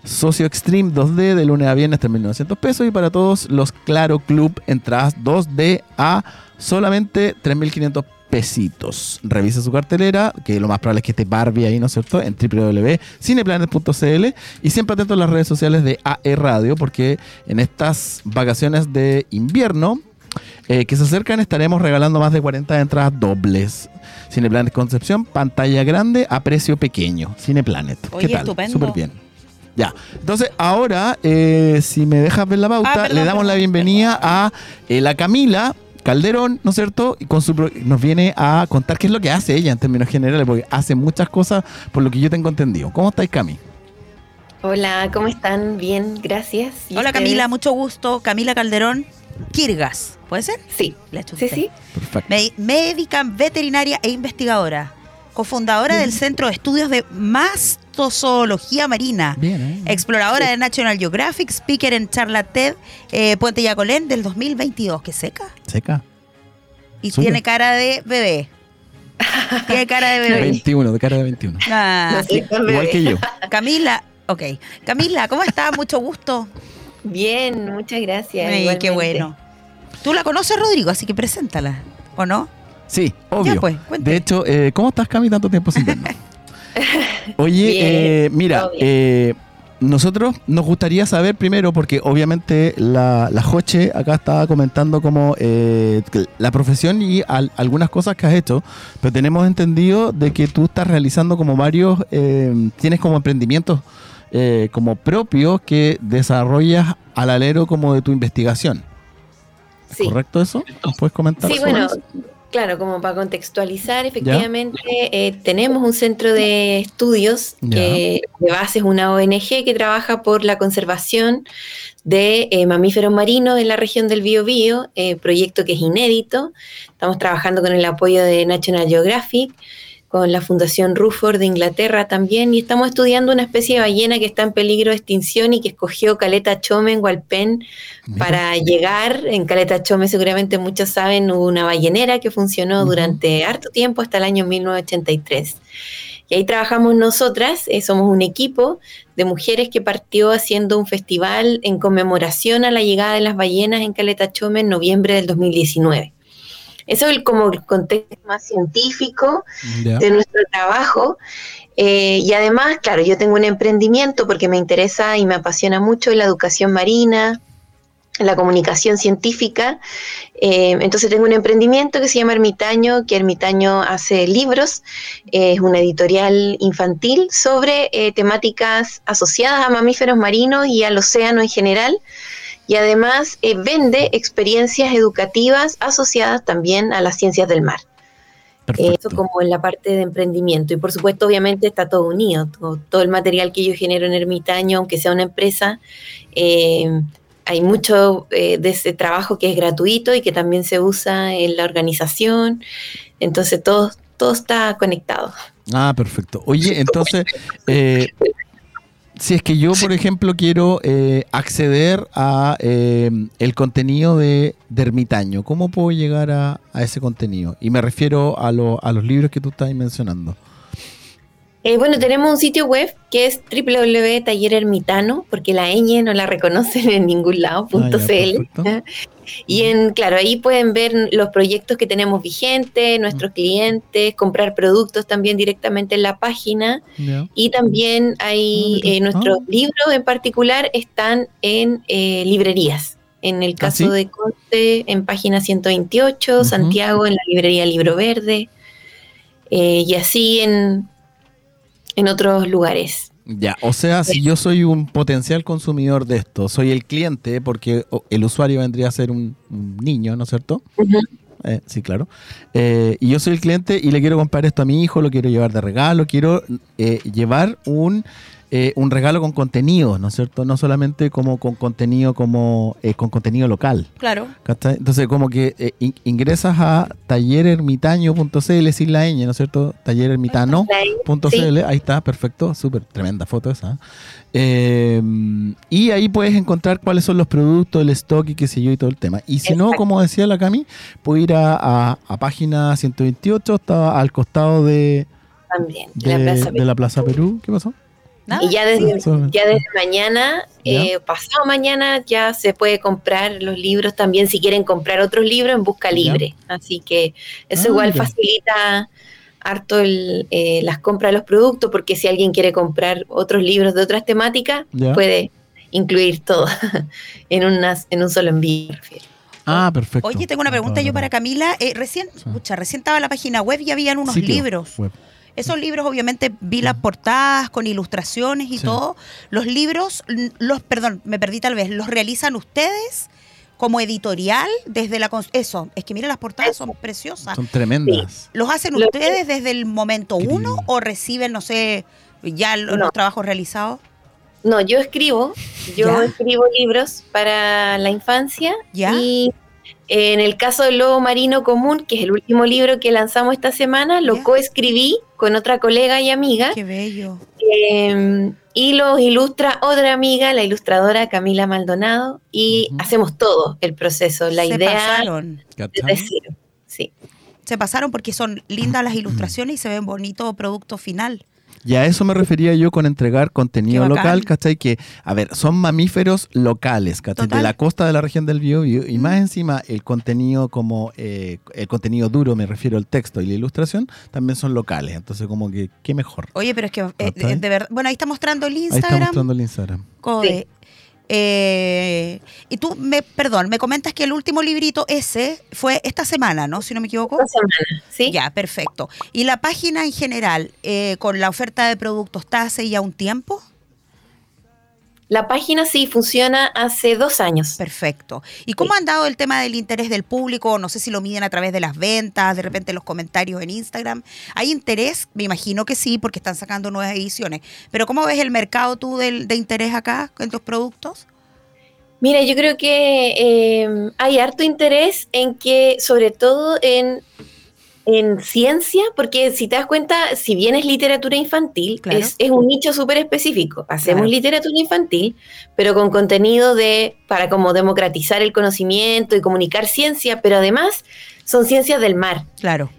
Socio Extreme 2D de lunes a viernes 3.900 pesos y para todos los Claro Club entradas 2D a solamente 3.500 pesitos. Revisa su cartelera, que lo más probable es que esté Barbie ahí, ¿no es cierto? En www.cineplanet.cl y siempre atento a las redes sociales de AE Radio, porque en estas vacaciones de invierno eh, que se acercan estaremos regalando más de 40 entradas dobles. Cineplanet Concepción, pantalla grande a precio pequeño. Cineplanet. Oye, ¿Qué tal? estupendo. Súper bien. Ya. Entonces, ahora, eh, si me dejas ver la pauta, Ah, perdón, le damos perdón. la bienvenida a eh, la Camila Calderón, ¿no es cierto? Y con su pro- nos viene a contar qué es lo que hace ella en términos generales, porque hace muchas cosas por lo que yo tengo entendido. ¿Cómo estáis, Cami? Hola, ¿cómo están? Bien, gracias. ¿Y Hola ustedes? Camila, mucho gusto. Camila Calderón Kirgas, ¿puede ser? Sí. Echo Sí, sí. Perfecto. Me- médica, veterinaria e investigadora. Cofundadora del Centro de Estudios de Mastozoología Marina. Bien, ¿eh? Exploradora de National Geographic, speaker en charla TED eh, Puente Yacolén del 2022. ¿Qué seca? Seca. Y tiene cara de bebé. tiene cara de bebé. 21, de cara de 21. Ah, No Igual que yo. Camila, ok. Camila, ¿cómo estás? Mucho gusto. Bien, muchas gracias. Ay, qué bueno. Tú la conoces, Rodrigo, así que preséntala, ¿o no? Sí, obvio. Ya, pues, de hecho, eh, ¿cómo estás, Cami, tanto tiempo sin vernos? Oye, Bien, eh, mira, eh, nosotros nos gustaría saber primero, porque obviamente la, la Joche acá estaba comentando como eh, la profesión y al- algunas cosas que has hecho, pero tenemos entendido de que tú estás realizando como varios, eh, tienes como emprendimientos eh, como propios que desarrollas al alero como de tu investigación. Sí. ¿Correcto eso? ¿Nos puedes comentar? Sí, sobre bueno, eso? claro, como para contextualizar, efectivamente, eh, tenemos un centro de estudios que de base es una ONG que trabaja por la conservación de eh, mamíferos marinos en la región del Biobío, eh, proyecto que es inédito. Estamos trabajando con el apoyo de National Geographic, con la Fundación Ruford de Inglaterra también, y estamos estudiando una especie de ballena que está en peligro de extinción y que escogió Caleta Chome en Hualpén para llegar. En Caleta Chome seguramente muchos saben, hubo una ballenera que funcionó durante harto tiempo, hasta el año 1983. Y ahí trabajamos nosotras, eh, somos un equipo de mujeres que partió haciendo un festival en conmemoración a la llegada de las ballenas en Caleta Chome en noviembre del 2019. Eso es el- como el contexto más científico de nuestro trabajo. Eh, y además, claro, yo tengo un emprendimiento porque me interesa y me apasiona mucho la educación marina, la comunicación científica. Eh, entonces tengo un emprendimiento que se llama Ermitaño, que Ermitaño hace libros, eh, es una editorial infantil sobre eh, temáticas asociadas a mamíferos marinos y al océano en general. Y además eh, vende experiencias educativas asociadas también a las ciencias del mar. Eh, Eso como en la parte de emprendimiento. Y por supuesto, obviamente está todo unido. Todo, todo el material que yo genero en Ermitaño, aunque sea una empresa, eh, hay mucho eh, de ese trabajo que es gratuito y que también se usa en la organización. Entonces todo, todo está conectado. Ah, perfecto. Oye, entonces, eh, si es que yo, por ejemplo, quiero eh, acceder a eh, el contenido de, de Ermitaño, ¿cómo puedo llegar a, a ese contenido? Y me refiero a, lo- a los libros que tú estás mencionando. Eh, bueno, tenemos un sitio web que es www.tallerermitano, porque la ñ no la reconocen en ningún lado, punto Ah, .cl. perfecto. Y en, claro, ahí pueden ver los proyectos que tenemos vigentes, nuestros clientes, comprar productos también directamente en la página. Y también hay eh, nuestros libros en particular están en eh, librerías. En el caso sí? de Conte, en página 128, Santiago en la librería Libro Verde, y así en, en otros lugares. Ya, o sea, si yo soy un potencial consumidor de esto, soy el cliente, porque el usuario vendría a ser un, un niño, ¿no es cierto? Eh, sí, claro. Eh, y yo soy el cliente y le quiero comprar esto a mi hijo, lo quiero llevar de regalo, quiero eh, llevar un, eh, un regalo con contenido, ¿no es cierto? No solamente como con contenido como eh, con contenido local. Claro. Entonces, como que eh, in- ingresas a tallerermitaño.cl sin la ñ, ¿no es cierto? Tallerermitano.cl, ahí está, perfecto, súper tremenda foto esa. Eh, y ahí puedes encontrar cuáles son los productos, el stock y qué sé yo y todo el tema. Y si no, como decía la Cami, puedes ir a, a- a página 128, está al costado de, También, de, la Plaza de la Plaza Perú. ¿Qué pasó? Nada, Y ya desde, sí. ya desde mañana, Ya. eh, pasado mañana, ya se puede comprar los libros también. Si quieren comprar otros libros, en busca Ya. libre. Así que eso Ah, igual facilita harto el, eh, las compras de los productos, porque si alguien quiere comprar otros libros de otras temáticas, Ya. puede incluir todo en, unas, en un solo envío. me refiero. Ah, perfecto. Oye, tengo una pregunta yo para Camila. Eh, recién, escucha, recién estaba en la página web y habían unos Sitio libros. web. Esos libros, obviamente, vi las portadas con ilustraciones y Sí. todo. Los libros, mm, los, perdón, me perdí tal vez, ¿los realizan ustedes como editorial desde la... Eso, es que mira, las portadas son preciosas. Son tremendas. ¿Los hacen ustedes desde el momento Qué uno lindo. o reciben, no sé, ya No. los trabajos realizados? No, yo escribo, yo Ya. escribo libros para la infancia Ya. y eh, en el caso del Lobo Marino Común, que es el último libro que lanzamos esta semana, lo coescribí con otra colega y amiga Qué bello. eh, y los ilustra otra amiga, la ilustradora Camila Maldonado, y hacemos todo el proceso, la Se idea pasaron. ¿Cachai? cero. Sí. Se pasaron porque son lindas las ilustraciones y se ven bonito producto final. Y a eso me refería yo con entregar contenido local, ¿cachai? Que, a ver, son mamíferos locales, ¿cachai? Total. De la costa de la región del Biobío y Mm. más encima el contenido como, eh, el contenido duro, me refiero al texto y la ilustración, también son locales. Entonces como que, qué mejor. Oye, pero es que eh, de verdad. Bueno, ahí está mostrando el Ahí está Instagram. mostrando el Instagram. Code. Eh, y tú, me, perdón, me comentas que el último librito ese fue esta semana, ¿no? Si no me equivoco. Esta semana, ¿sí? Ya, perfecto. ¿Y la página en general, eh, con la oferta de productos, está hace ya un tiempo? La página sí funciona hace dos años. Perfecto. ¿Y cómo han dado el tema del interés del público? No sé si lo miden a través de las ventas, de repente los comentarios en Instagram. ¿Hay interés? Me imagino que sí, porque están sacando nuevas ediciones. Pero ¿cómo ves el mercado tú del- de interés acá en tus productos? Mira, yo creo que eh, hay harto interés en que, sobre todo en, en ciencia, porque si te das cuenta, si bien es literatura infantil, Claro. es, es un nicho súper específico. Hacemos Claro. literatura infantil, pero con contenido de para como democratizar el conocimiento y comunicar ciencia, pero además son ciencias del mar. Claro.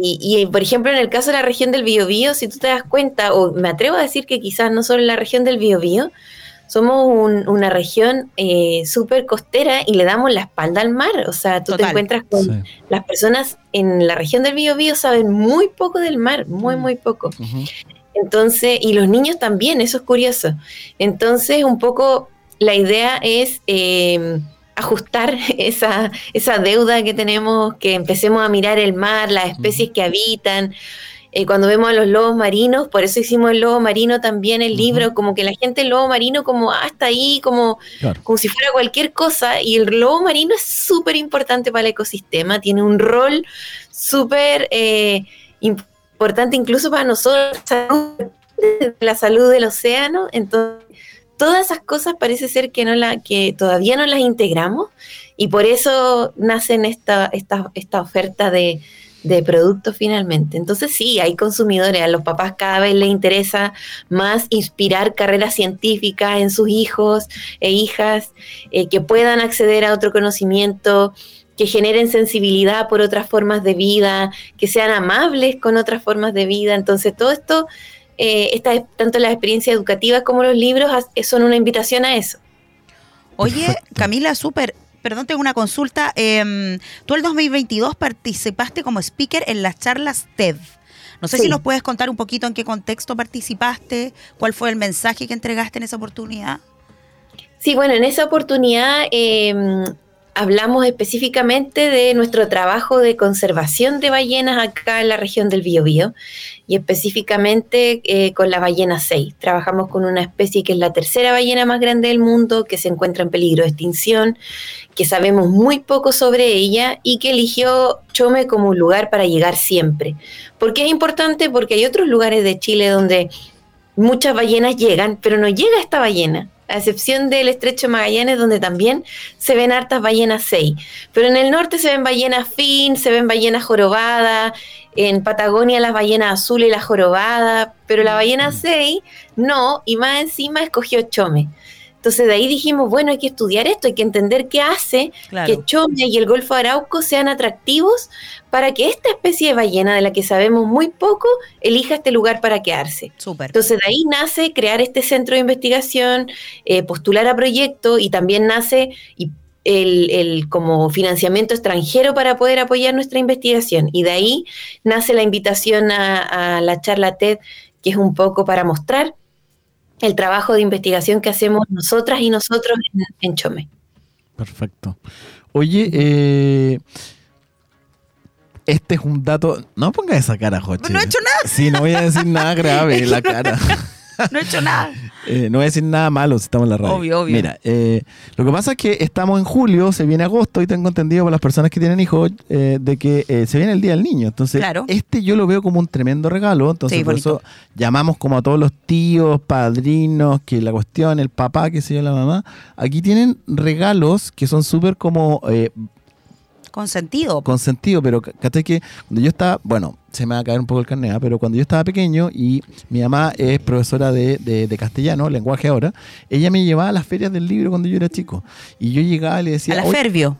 Y, y, por ejemplo, en el caso de la región del Biobío, si tú te das cuenta, o me atrevo a decir que quizás no solo en la región del Biobío, somos un- una región eh, súper costera y le damos la espalda al mar. O sea, tú te encuentras con Sí. las personas en la región del Biobío saben muy poco del mar, muy, muy poco. Entonces, y los niños también, eso es curioso. Entonces, un poco la idea es eh, ajustar esa, esa deuda que tenemos, que empecemos a mirar el mar, las especies que habitan. Eh, cuando vemos a los lobos marinos, por eso hicimos el lobo marino también, el libro, como que la gente el lobo marino como hasta ahí, como, Claro. como si fuera cualquier cosa, y el lobo marino es súper importante para el ecosistema, tiene un rol súper eh, importante incluso para nosotros, la salud del océano, entonces todas esas cosas parece ser que no la, que todavía no las integramos y por eso nacen esta, esta, esta oferta de, de productos finalmente. Entonces sí, hay consumidores, a los papás cada vez les interesa más inspirar carreras científicas en sus hijos e hijas, eh, que puedan acceder a otro conocimiento, que generen sensibilidad por otras formas de vida, que sean amables con otras formas de vida. Entonces todo esto, eh, esta, tanto las experiencias educativas como los libros, son una invitación a eso. Oye. Camila, súper. Perdón, tengo una consulta. Em, tú el 2022 participaste como speaker en las charlas TED. No sé Sí. si nos puedes contar un poquito en qué contexto participaste, cuál fue el mensaje que entregaste en esa oportunidad. Sí, bueno, en esa oportunidad eh, hablamos específicamente de nuestro trabajo de conservación de ballenas acá en la región del Biobío y específicamente eh, con la ballena 6. Trabajamos con una especie que es la tercera ballena más grande del mundo, que se encuentra en peligro de extinción, que sabemos muy poco sobre ella y que eligió Chome como un lugar para llegar siempre. ¿Por qué es importante? Porque hay otros lugares de Chile donde muchas ballenas llegan, pero no llega esta ballena, a excepción del estrecho de Magallanes, donde también se ven hartas ballenas 6. Pero en el norte se ven ballenas fin, se ven ballenas jorobadas, en Patagonia las ballenas azul y la jorobada, pero la ballena 6 no, y más encima escogió Chome. Entonces de ahí dijimos, bueno, hay que estudiar esto, hay que entender qué hace Claro. que Chome y el Golfo Arauco sean atractivos para que esta especie de ballena, de la que sabemos muy poco, elija este lugar para quedarse. Súper. Entonces de ahí nace crear este centro de investigación, eh, postular a proyectos y también nace y el, el como financiamiento extranjero para poder apoyar nuestra investigación. Y de ahí nace la invitación a, a la charla TED, que es un poco para mostrar el trabajo de investigación que hacemos nosotras y nosotros en, en Chome. Perfecto. Oye, eh, este es un dato. No ponga esa cara, Joche. No he hecho nada. Sí, no voy a decir nada grave en la cara. No he hecho nada. Eh, no voy a decir nada malo si estamos en la radio. Obvio, obvio. Mira, eh, lo que pasa es que estamos en julio, se viene agosto y tengo entendido por las personas que tienen hijos eh, de que eh, se viene el Día del Niño. Entonces, Claro. este yo lo veo como un tremendo regalo. Entonces, Sí, por bonito. eso llamamos como a todos los tíos, padrinos, que la cuestión, el papá, que se yo, la mamá. Aquí tienen regalos que son súper como eh, Con sentido. con sentido, pero ¿cachai que cuando yo estaba, bueno, se me va a caer un poco el carnet, ¿ah? pero cuando yo estaba pequeño y mi mamá es profesora de, de- de castellano, lenguaje ahora, ella me llevaba a las ferias del libro cuando yo era chico. Y yo llegaba y le decía... a la "Oye, Fervio.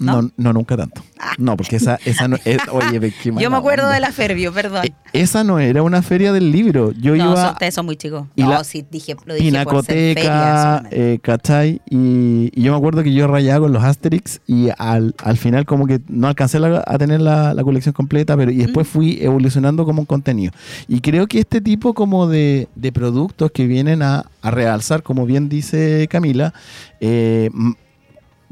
No, no, nunca tanto. No, porque esa, esa no es... Oye, qué Yo me acuerdo onda. de la Fervio, perdón. Esa no era una feria del libro. Yo no, iba... son- ustedes son muy chicos. y no, la sí, dije, lo dije Pinacoteca, eh, ¿cachai? Y, y yo me acuerdo que yo rayaba con los Asterix y al, al final como que no alcancé la- a tener la, la colección completa, pero y después fui evolucionando como un contenido. Y creo que este tipo como de, de productos que vienen a, a realzar, como bien dice Camila, eh,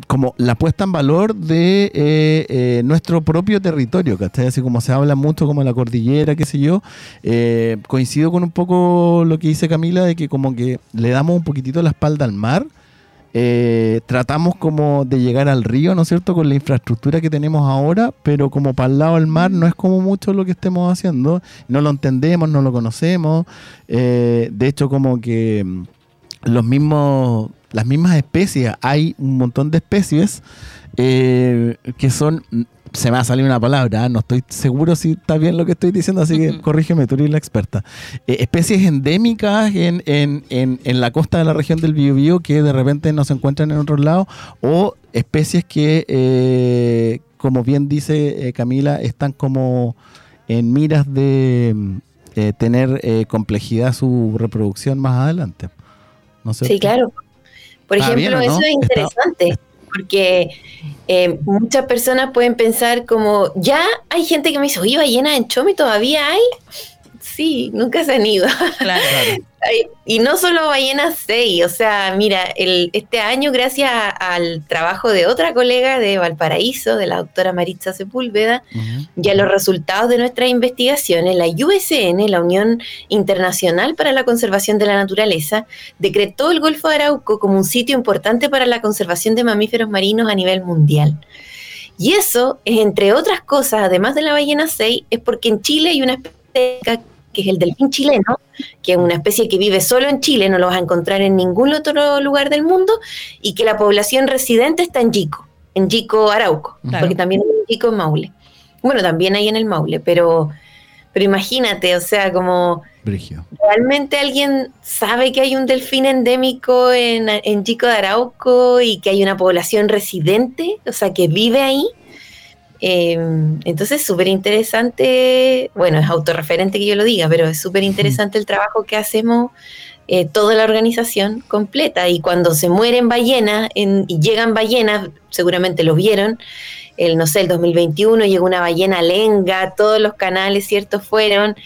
como la puesta en valor de eh, eh, nuestro propio territorio, ¿cachai? Así como se habla mucho como la cordillera, qué sé yo, eh, coincido con un poco lo que dice Camila, de que como que le damos un poquitito la espalda al mar, tratamos como de llegar al río, ¿no es cierto?, con la infraestructura que tenemos ahora, pero como para el lado del mar no es como mucho lo que estemos haciendo, no lo entendemos, no lo conocemos, de hecho como que los mismos, las mismas especies, hay un montón de especies eh, que son, se me va a salir una palabra, no estoy seguro si está bien lo que estoy diciendo, así que corrígeme, tú eres la experta. Eh, especies endémicas en, en, en, en la costa de la región del Biobío que de repente no se encuentran en otros lados, o especies que, eh, como bien dice eh, Camila, están como en miras de tener complejidad su reproducción más adelante. ¿No es Sí, claro. Por ejemplo, bien, ¿o no? eso es Está- interesante, porque eh, muchas personas pueden pensar como, ya hay gente que me dice, oye, ballena en Chomi todavía hay. Sí, nunca se han ido. Claro. Y no solo ballenas 6, o sea, mira, el, este año, gracias a- al trabajo de otra colega de Valparaíso, de la doctora Maritza Sepúlveda, y a los resultados de nuestras investigaciones, la USN, la Unión Internacional para la Conservación de la Naturaleza, decretó el Golfo de Arauco como un sitio importante para la conservación de mamíferos marinos a nivel mundial. Y eso es, entre otras cosas, además de la ballena 6, es porque en Chile hay una especie que es el delfín chileno, que es una especie que vive solo en Chile, no lo vas a encontrar en ningún otro lugar del mundo, y que la población residente está en Yico, en Yico Arauco, Claro. porque también hay en Yico en Maule. Bueno, también hay en el Maule, pero, pero imagínate, o sea, como Brigio. realmente alguien sabe que hay un delfín endémico en, en Chico de Arauco y que hay una población residente, o sea, que vive ahí. Eh, entonces, súper interesante, bueno, es autorreferente que yo lo diga, pero es súper interesante el trabajo que hacemos eh, toda la organización completa. Y cuando se mueren ballenas en- y llegan ballenas, seguramente lo vieron, el, no sé, el 2021 llegó una ballena lenga, todos los canales, ¿cierto? Fueron.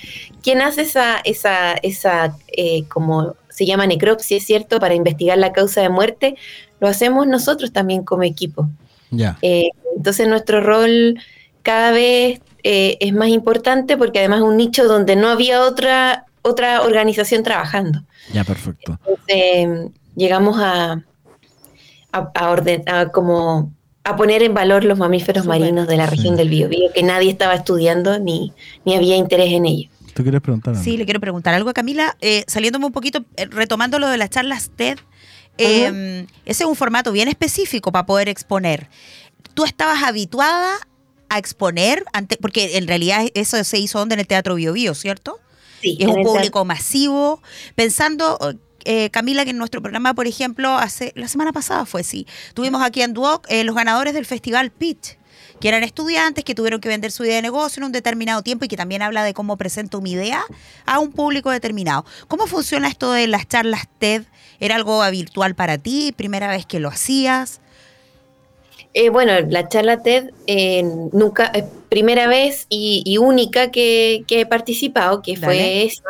¿Quién hace esa, esa, esa eh, como se llama necropsia, ¿cierto? Para investigar la causa de muerte, lo hacemos nosotros también como equipo. Ya. Eh, entonces nuestro rol cada vez eh, es más importante porque además es un nicho donde no había otra, otra organización trabajando. Ya, perfecto. Entonces, llegamos a, a, a orden- a como a poner en valor los mamíferos marinos de la región del Biobío, que nadie estaba estudiando ni, ni había interés en ello. ¿Tú quieres preguntar? Sí, le quiero preguntar algo a Camila, eh, saliéndome un poquito, eh, retomando lo de las charlas TED. Eh, Ese es un formato bien específico para poder exponer. ¿Tú estabas habituada a exponer? ante- porque en realidad eso se hizo donde en el Teatro Bio Bio, ¿cierto? Sí, Es un público masivo. Pensando eh, Camila, que en nuestro programa, por ejemplo, hace la semana pasada fue, sí, tuvimos aquí en Duoc eh, los ganadores del Festival Pitch que eran estudiantes que tuvieron que vender su idea de negocio en un determinado tiempo y que también habla de cómo presento mi idea a un público determinado. ¿Cómo funciona esto de las charlas TED? ¿Era algo virtual para ti? ¿Primera vez que lo hacías? Eh, bueno, la charla TED eh, nunca, eh, primera vez y, y única que, que he participado, que fue esa.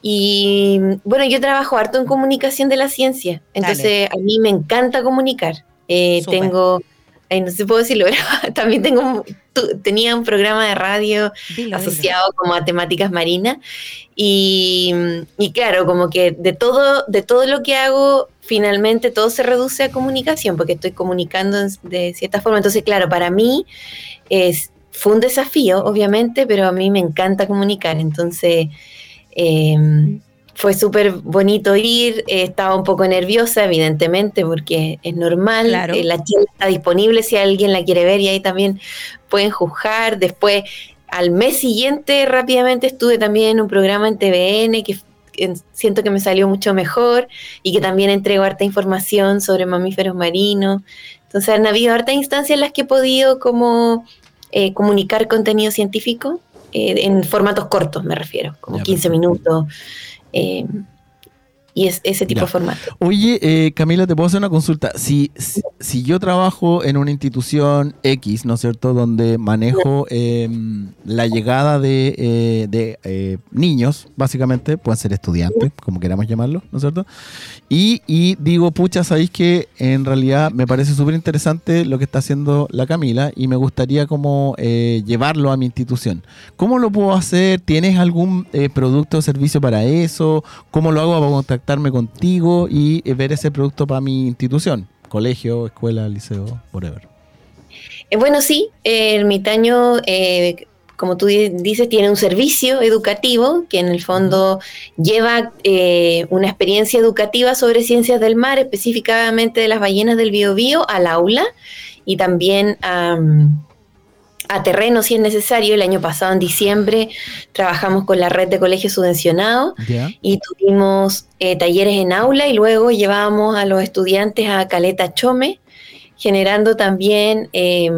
Y bueno, yo trabajo harto en comunicación de la ciencia, entonces a mí me encanta comunicar. Eh, tengo, ay, no sé puedo decirlo, pero también tengo, un- tu- tenía un programa de radio Dilo, asociado como a temáticas marinas y, y claro, como que de todo, de todo lo que hago, finalmente todo se reduce a comunicación, porque estoy comunicando de cierta forma. Entonces, claro, para mí es, fue un desafío, obviamente, pero a mí me encanta comunicar. Entonces, eh, fue súper bonito ir, eh, estaba un poco nerviosa, evidentemente, porque es normal. Claro. Eh, la charla está disponible si alguien la quiere ver y ahí también pueden juzgar. Después, al mes siguiente, rápidamente estuve también en un programa en TVN que siento que me salió mucho mejor y que también entrego harta información sobre mamíferos marinos. Entonces han habido hartas instancias en las que he podido como eh, comunicar contenido científico eh, en formatos cortos, me refiero, como Ya, 15 minutos. eh, y es ese tipo Ya. de formato. Oye, eh, Camila, te puedo hacer una consulta. Si, si, si yo trabajo en una institución X, ¿no es cierto?, donde manejo eh, la llegada de, eh, de, eh, niños, básicamente, pueden ser estudiantes, como queramos llamarlo, ¿no es cierto? Y, y digo, pucha, sabéis que en realidad me parece súper interesante lo que está haciendo la Camila y me gustaría como llevarlo a mi institución. ¿Cómo lo puedo hacer? ¿Tienes algún producto o servicio para eso? ¿Cómo lo hago para contactarme contigo y eh, ver ese producto para mi institución? Colegio, escuela, liceo, whatever. Eh, bueno, sí, eh, Ermitaño, eh, como tú di- dices, tiene un servicio educativo que en el fondo lleva eh, una experiencia educativa sobre ciencias del mar, específicamente de las ballenas del Biobío, al aula y también a, a terreno si es necesario. El año pasado, en diciembre, trabajamos con la red de colegios subvencionados y tuvimos eh, talleres en aula y luego llevábamos a los estudiantes a Caleta Chome, generando también eh,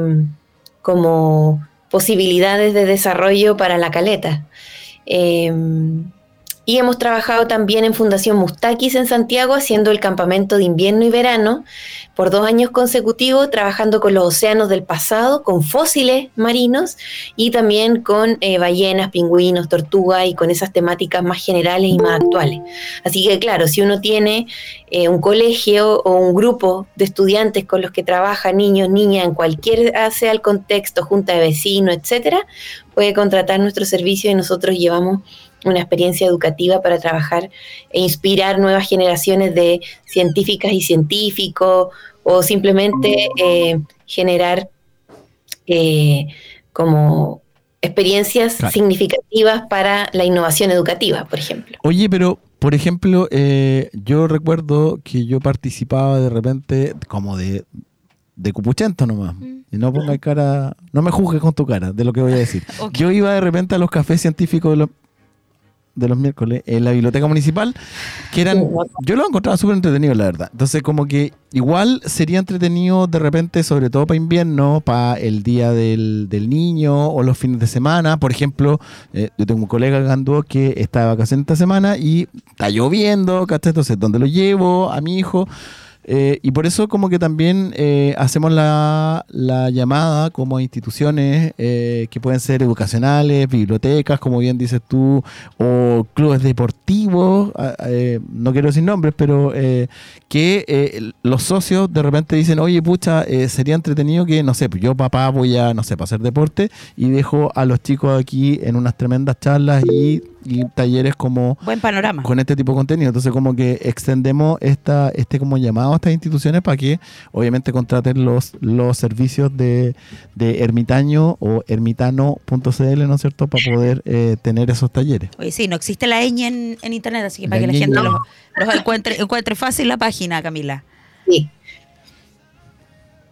como posibilidades de desarrollo para la caleta. Eh, y hemos trabajado también en Fundación Mustakis en Santiago, haciendo el campamento de invierno y verano por dos años consecutivos, trabajando con los océanos del pasado, con fósiles marinos y también con eh, ballenas, pingüinos, tortugas y con esas temáticas más generales y más actuales. Así que claro, si uno tiene eh, un colegio o un grupo de estudiantes con los que trabaja, niños, niñas, en cualquier sea el contexto, junta de vecinos, etcétera, puede contratar nuestro servicio y nosotros llevamos una experiencia educativa para trabajar e inspirar nuevas generaciones de científicas y científicos o simplemente eh, generar eh, como experiencias Claro. significativas para la innovación educativa, por ejemplo. Oye, pero por ejemplo, eh, yo recuerdo que yo participaba de repente como de, de cupuchento nomás. Y no ponga cara, no me juzgues con tu cara de lo que voy a decir. Yo iba de repente a los cafés científicos de los, de los miércoles en la biblioteca municipal, que eran, yo lo encontraba súper entretenido, la verdad. Entonces, como que igual sería entretenido de repente, sobre todo para invierno, para el día del, del niño o los fines de semana. Por ejemplo, eh, yo tengo un colega Gandú que está de vacaciones esta semana y está lloviendo, ¿cachai? Entonces, ¿dónde lo llevo? A mi hijo. Eh, y por eso como que también eh, hacemos la, la llamada como instituciones eh, que pueden ser educacionales, bibliotecas, como bien dices tú, o clubes deportivos, ah, eh, no quiero decir nombres, pero eh, que los socios de repente dicen, oye, pucha, sería entretenido que, no sé, pues yo papá voy a, no sé, para hacer deporte y dejo a los chicos aquí en unas tremendas charlas y, y talleres como Buen panorama. con este tipo de contenido. Entonces, como que extendemos esta, este como llamado a estas instituciones para que obviamente contraten los, los servicios de, de ermitaño o ermitano.cl, ¿no es cierto?, para poder eh, tener esos talleres. Oye, sí, no existe la ñ en, en internet, así que para La que la gente los, los encuentre, encuentre fácil la página, Camila. Sí.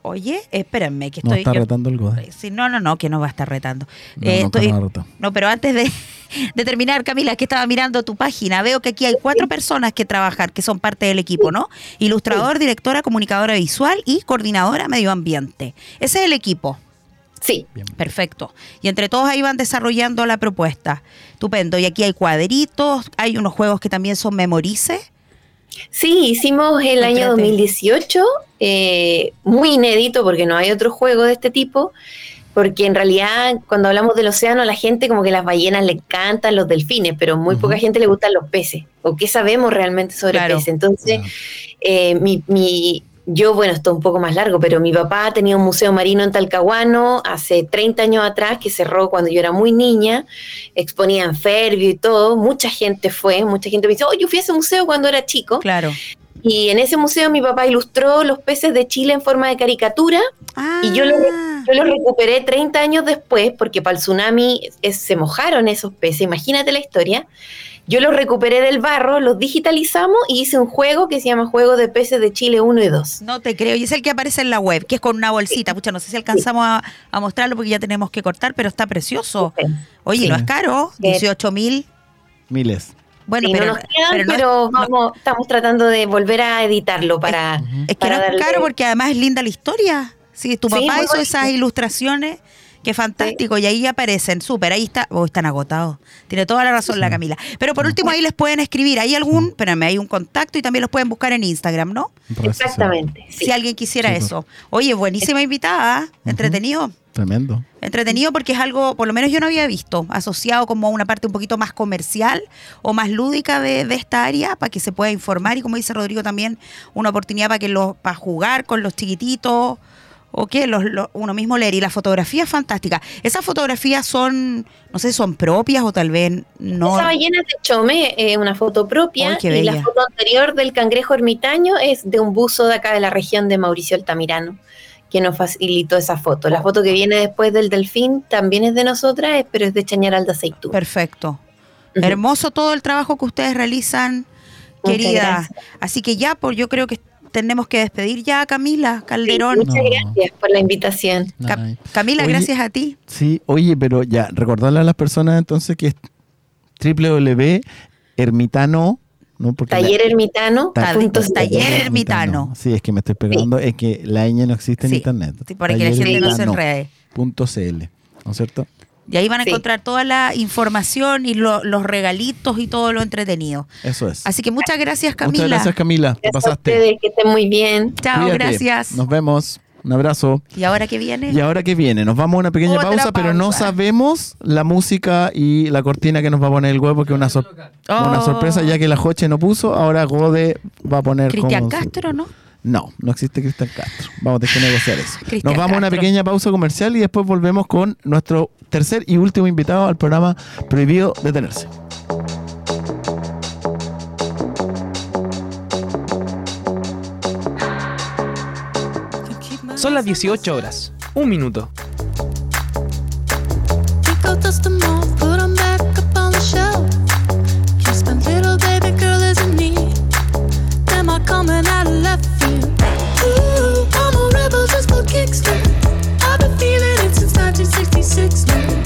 Oye, espérenme, que No estoy. está yo- retando el GODE. Sí, no, no, no, que no va a estar retando. No, Eh, nunca estoy- retado. no, pero antes de, de terminar, Camila, que estaba mirando tu página. Veo que aquí hay cuatro personas que trabajan, que son parte del equipo, ¿no? Ilustrador, directora, comunicadora visual y coordinadora medio ambiente. Ese es el equipo. Sí. Perfecto. Y entre todos ahí van desarrollando la propuesta. Estupendo. Y aquí hay cuadritos, hay unos juegos que también son memorice. Sí, hicimos el año 2018, eh, muy inédito porque no hay otro juego de este tipo, porque en realidad cuando hablamos del océano a la gente como que las ballenas le encantan los delfines, pero muy poca gente le gustan los peces, o qué sabemos realmente sobre Claro. peces. Entonces, eh, mi, mi- yo, bueno, esto es un poco más largo, pero mi papá tenía un museo marino en Talcahuano hace 30 años atrás que cerró cuando yo era muy niña, exponía en Fairview y todo, mucha gente fue, mucha gente me dice, oh, yo fui a ese museo cuando era chico. Claro. Y en ese museo mi papá ilustró los peces de Chile en forma de caricatura y yo los, yo los recuperé 30 años después porque para el tsunami es- se mojaron esos peces, imagínate la historia. Yo los recuperé del barro, los digitalizamos y hice un juego que se llama Juego de Peces de Chile 1 y 2. No te creo. Y es el que aparece en la web, que es con una bolsita. Pucha, no sé si alcanzamos a, a mostrarlo porque ya tenemos que cortar, pero está precioso. Oye, Sí. no es caro. Sí. 18 mil. Miles. Bueno, Sí, pero, no nos quedan, pero pero, no es- vamos, estamos tratando de volver a editarlo para... Es que para no es darle- caro porque además es linda la historia. Sí, tu papá hizo esas ilustraciones. Qué fantástico. Y ahí aparecen, súper. Ahí está. Oh, están agotados. Tiene toda la razón la Camila. Pero por último, ahí les pueden escribir. Hay algún, espérame, hay un contacto y también los pueden buscar en Instagram, ¿no? Exactamente. Si alguien quisiera Súper. eso. Oye, buenísima invitada. ¿eh? Entretenido. Tremendo. Entretenido porque es algo, por lo menos yo no había visto, asociado como a una parte un poquito más comercial o más lúdica de, de esta área para que se pueda informar y como dice Rodrigo también, una oportunidad para que los, para jugar con los chiquititos o que los, los- uno mismo leer. Y la fotografía es fantástica. Esas fotografías son, no sé, son propias o tal vez no. Esa ballena es de Chome, eh, una foto propia, Ay, y la foto anterior del cangrejo ermitaño es de un buzo de acá de la región de Mauricio Altamirano, que nos facilitó esa foto. La foto que viene después del delfín también es de nosotras, pero es de Chañaral de Aceitú. Perfecto. Hermoso todo el trabajo que ustedes realizan, querida. Así que ya, pues yo creo que tenemos que despedir ya a Camila Calderón. Muchas gracias por la invitación. Ca- Camila, Oye, gracias a ti. Sí, oye, pero ya, recordarle a las personas entonces que es www.ermitano, ¿no? Porque la- Taller Ermitano. Ta- punto Taller cl. Ermitano. Sí, es que me estoy pegando, es que la ñ no existe en Sí, internet. sí, para que la gente no se enrede. Punto .cl, ¿no es cierto? Y ahí van a Sí. encontrar toda la información y lo- los regalitos y todo lo entretenido. Eso es. Así que muchas gracias, Camila. Muchas gracias, Camila. Te pasaste. ustedes, que estén muy bien. Chao, Cuídate. gracias. Nos vemos. Un abrazo. ¿Y ahora qué viene? Y ahora que viene, nos vamos a una pequeña pausa, pero no sabemos la música y la cortina que nos va a poner el huevo, que es una, sor- una Oh. sorpresa, ya que la Joche no puso, ahora Gode va a poner Cristian Castro, ¿no? No, no existe Cristian Castro. Vamos a tener que negociar eso. Cristian Nos vamos a una pequeña pausa comercial y después volvemos con nuestro tercer y último invitado al programa Prohibido Detenerse. Son las 18 horas. Un minuto. I've been feeling it since 1966 now.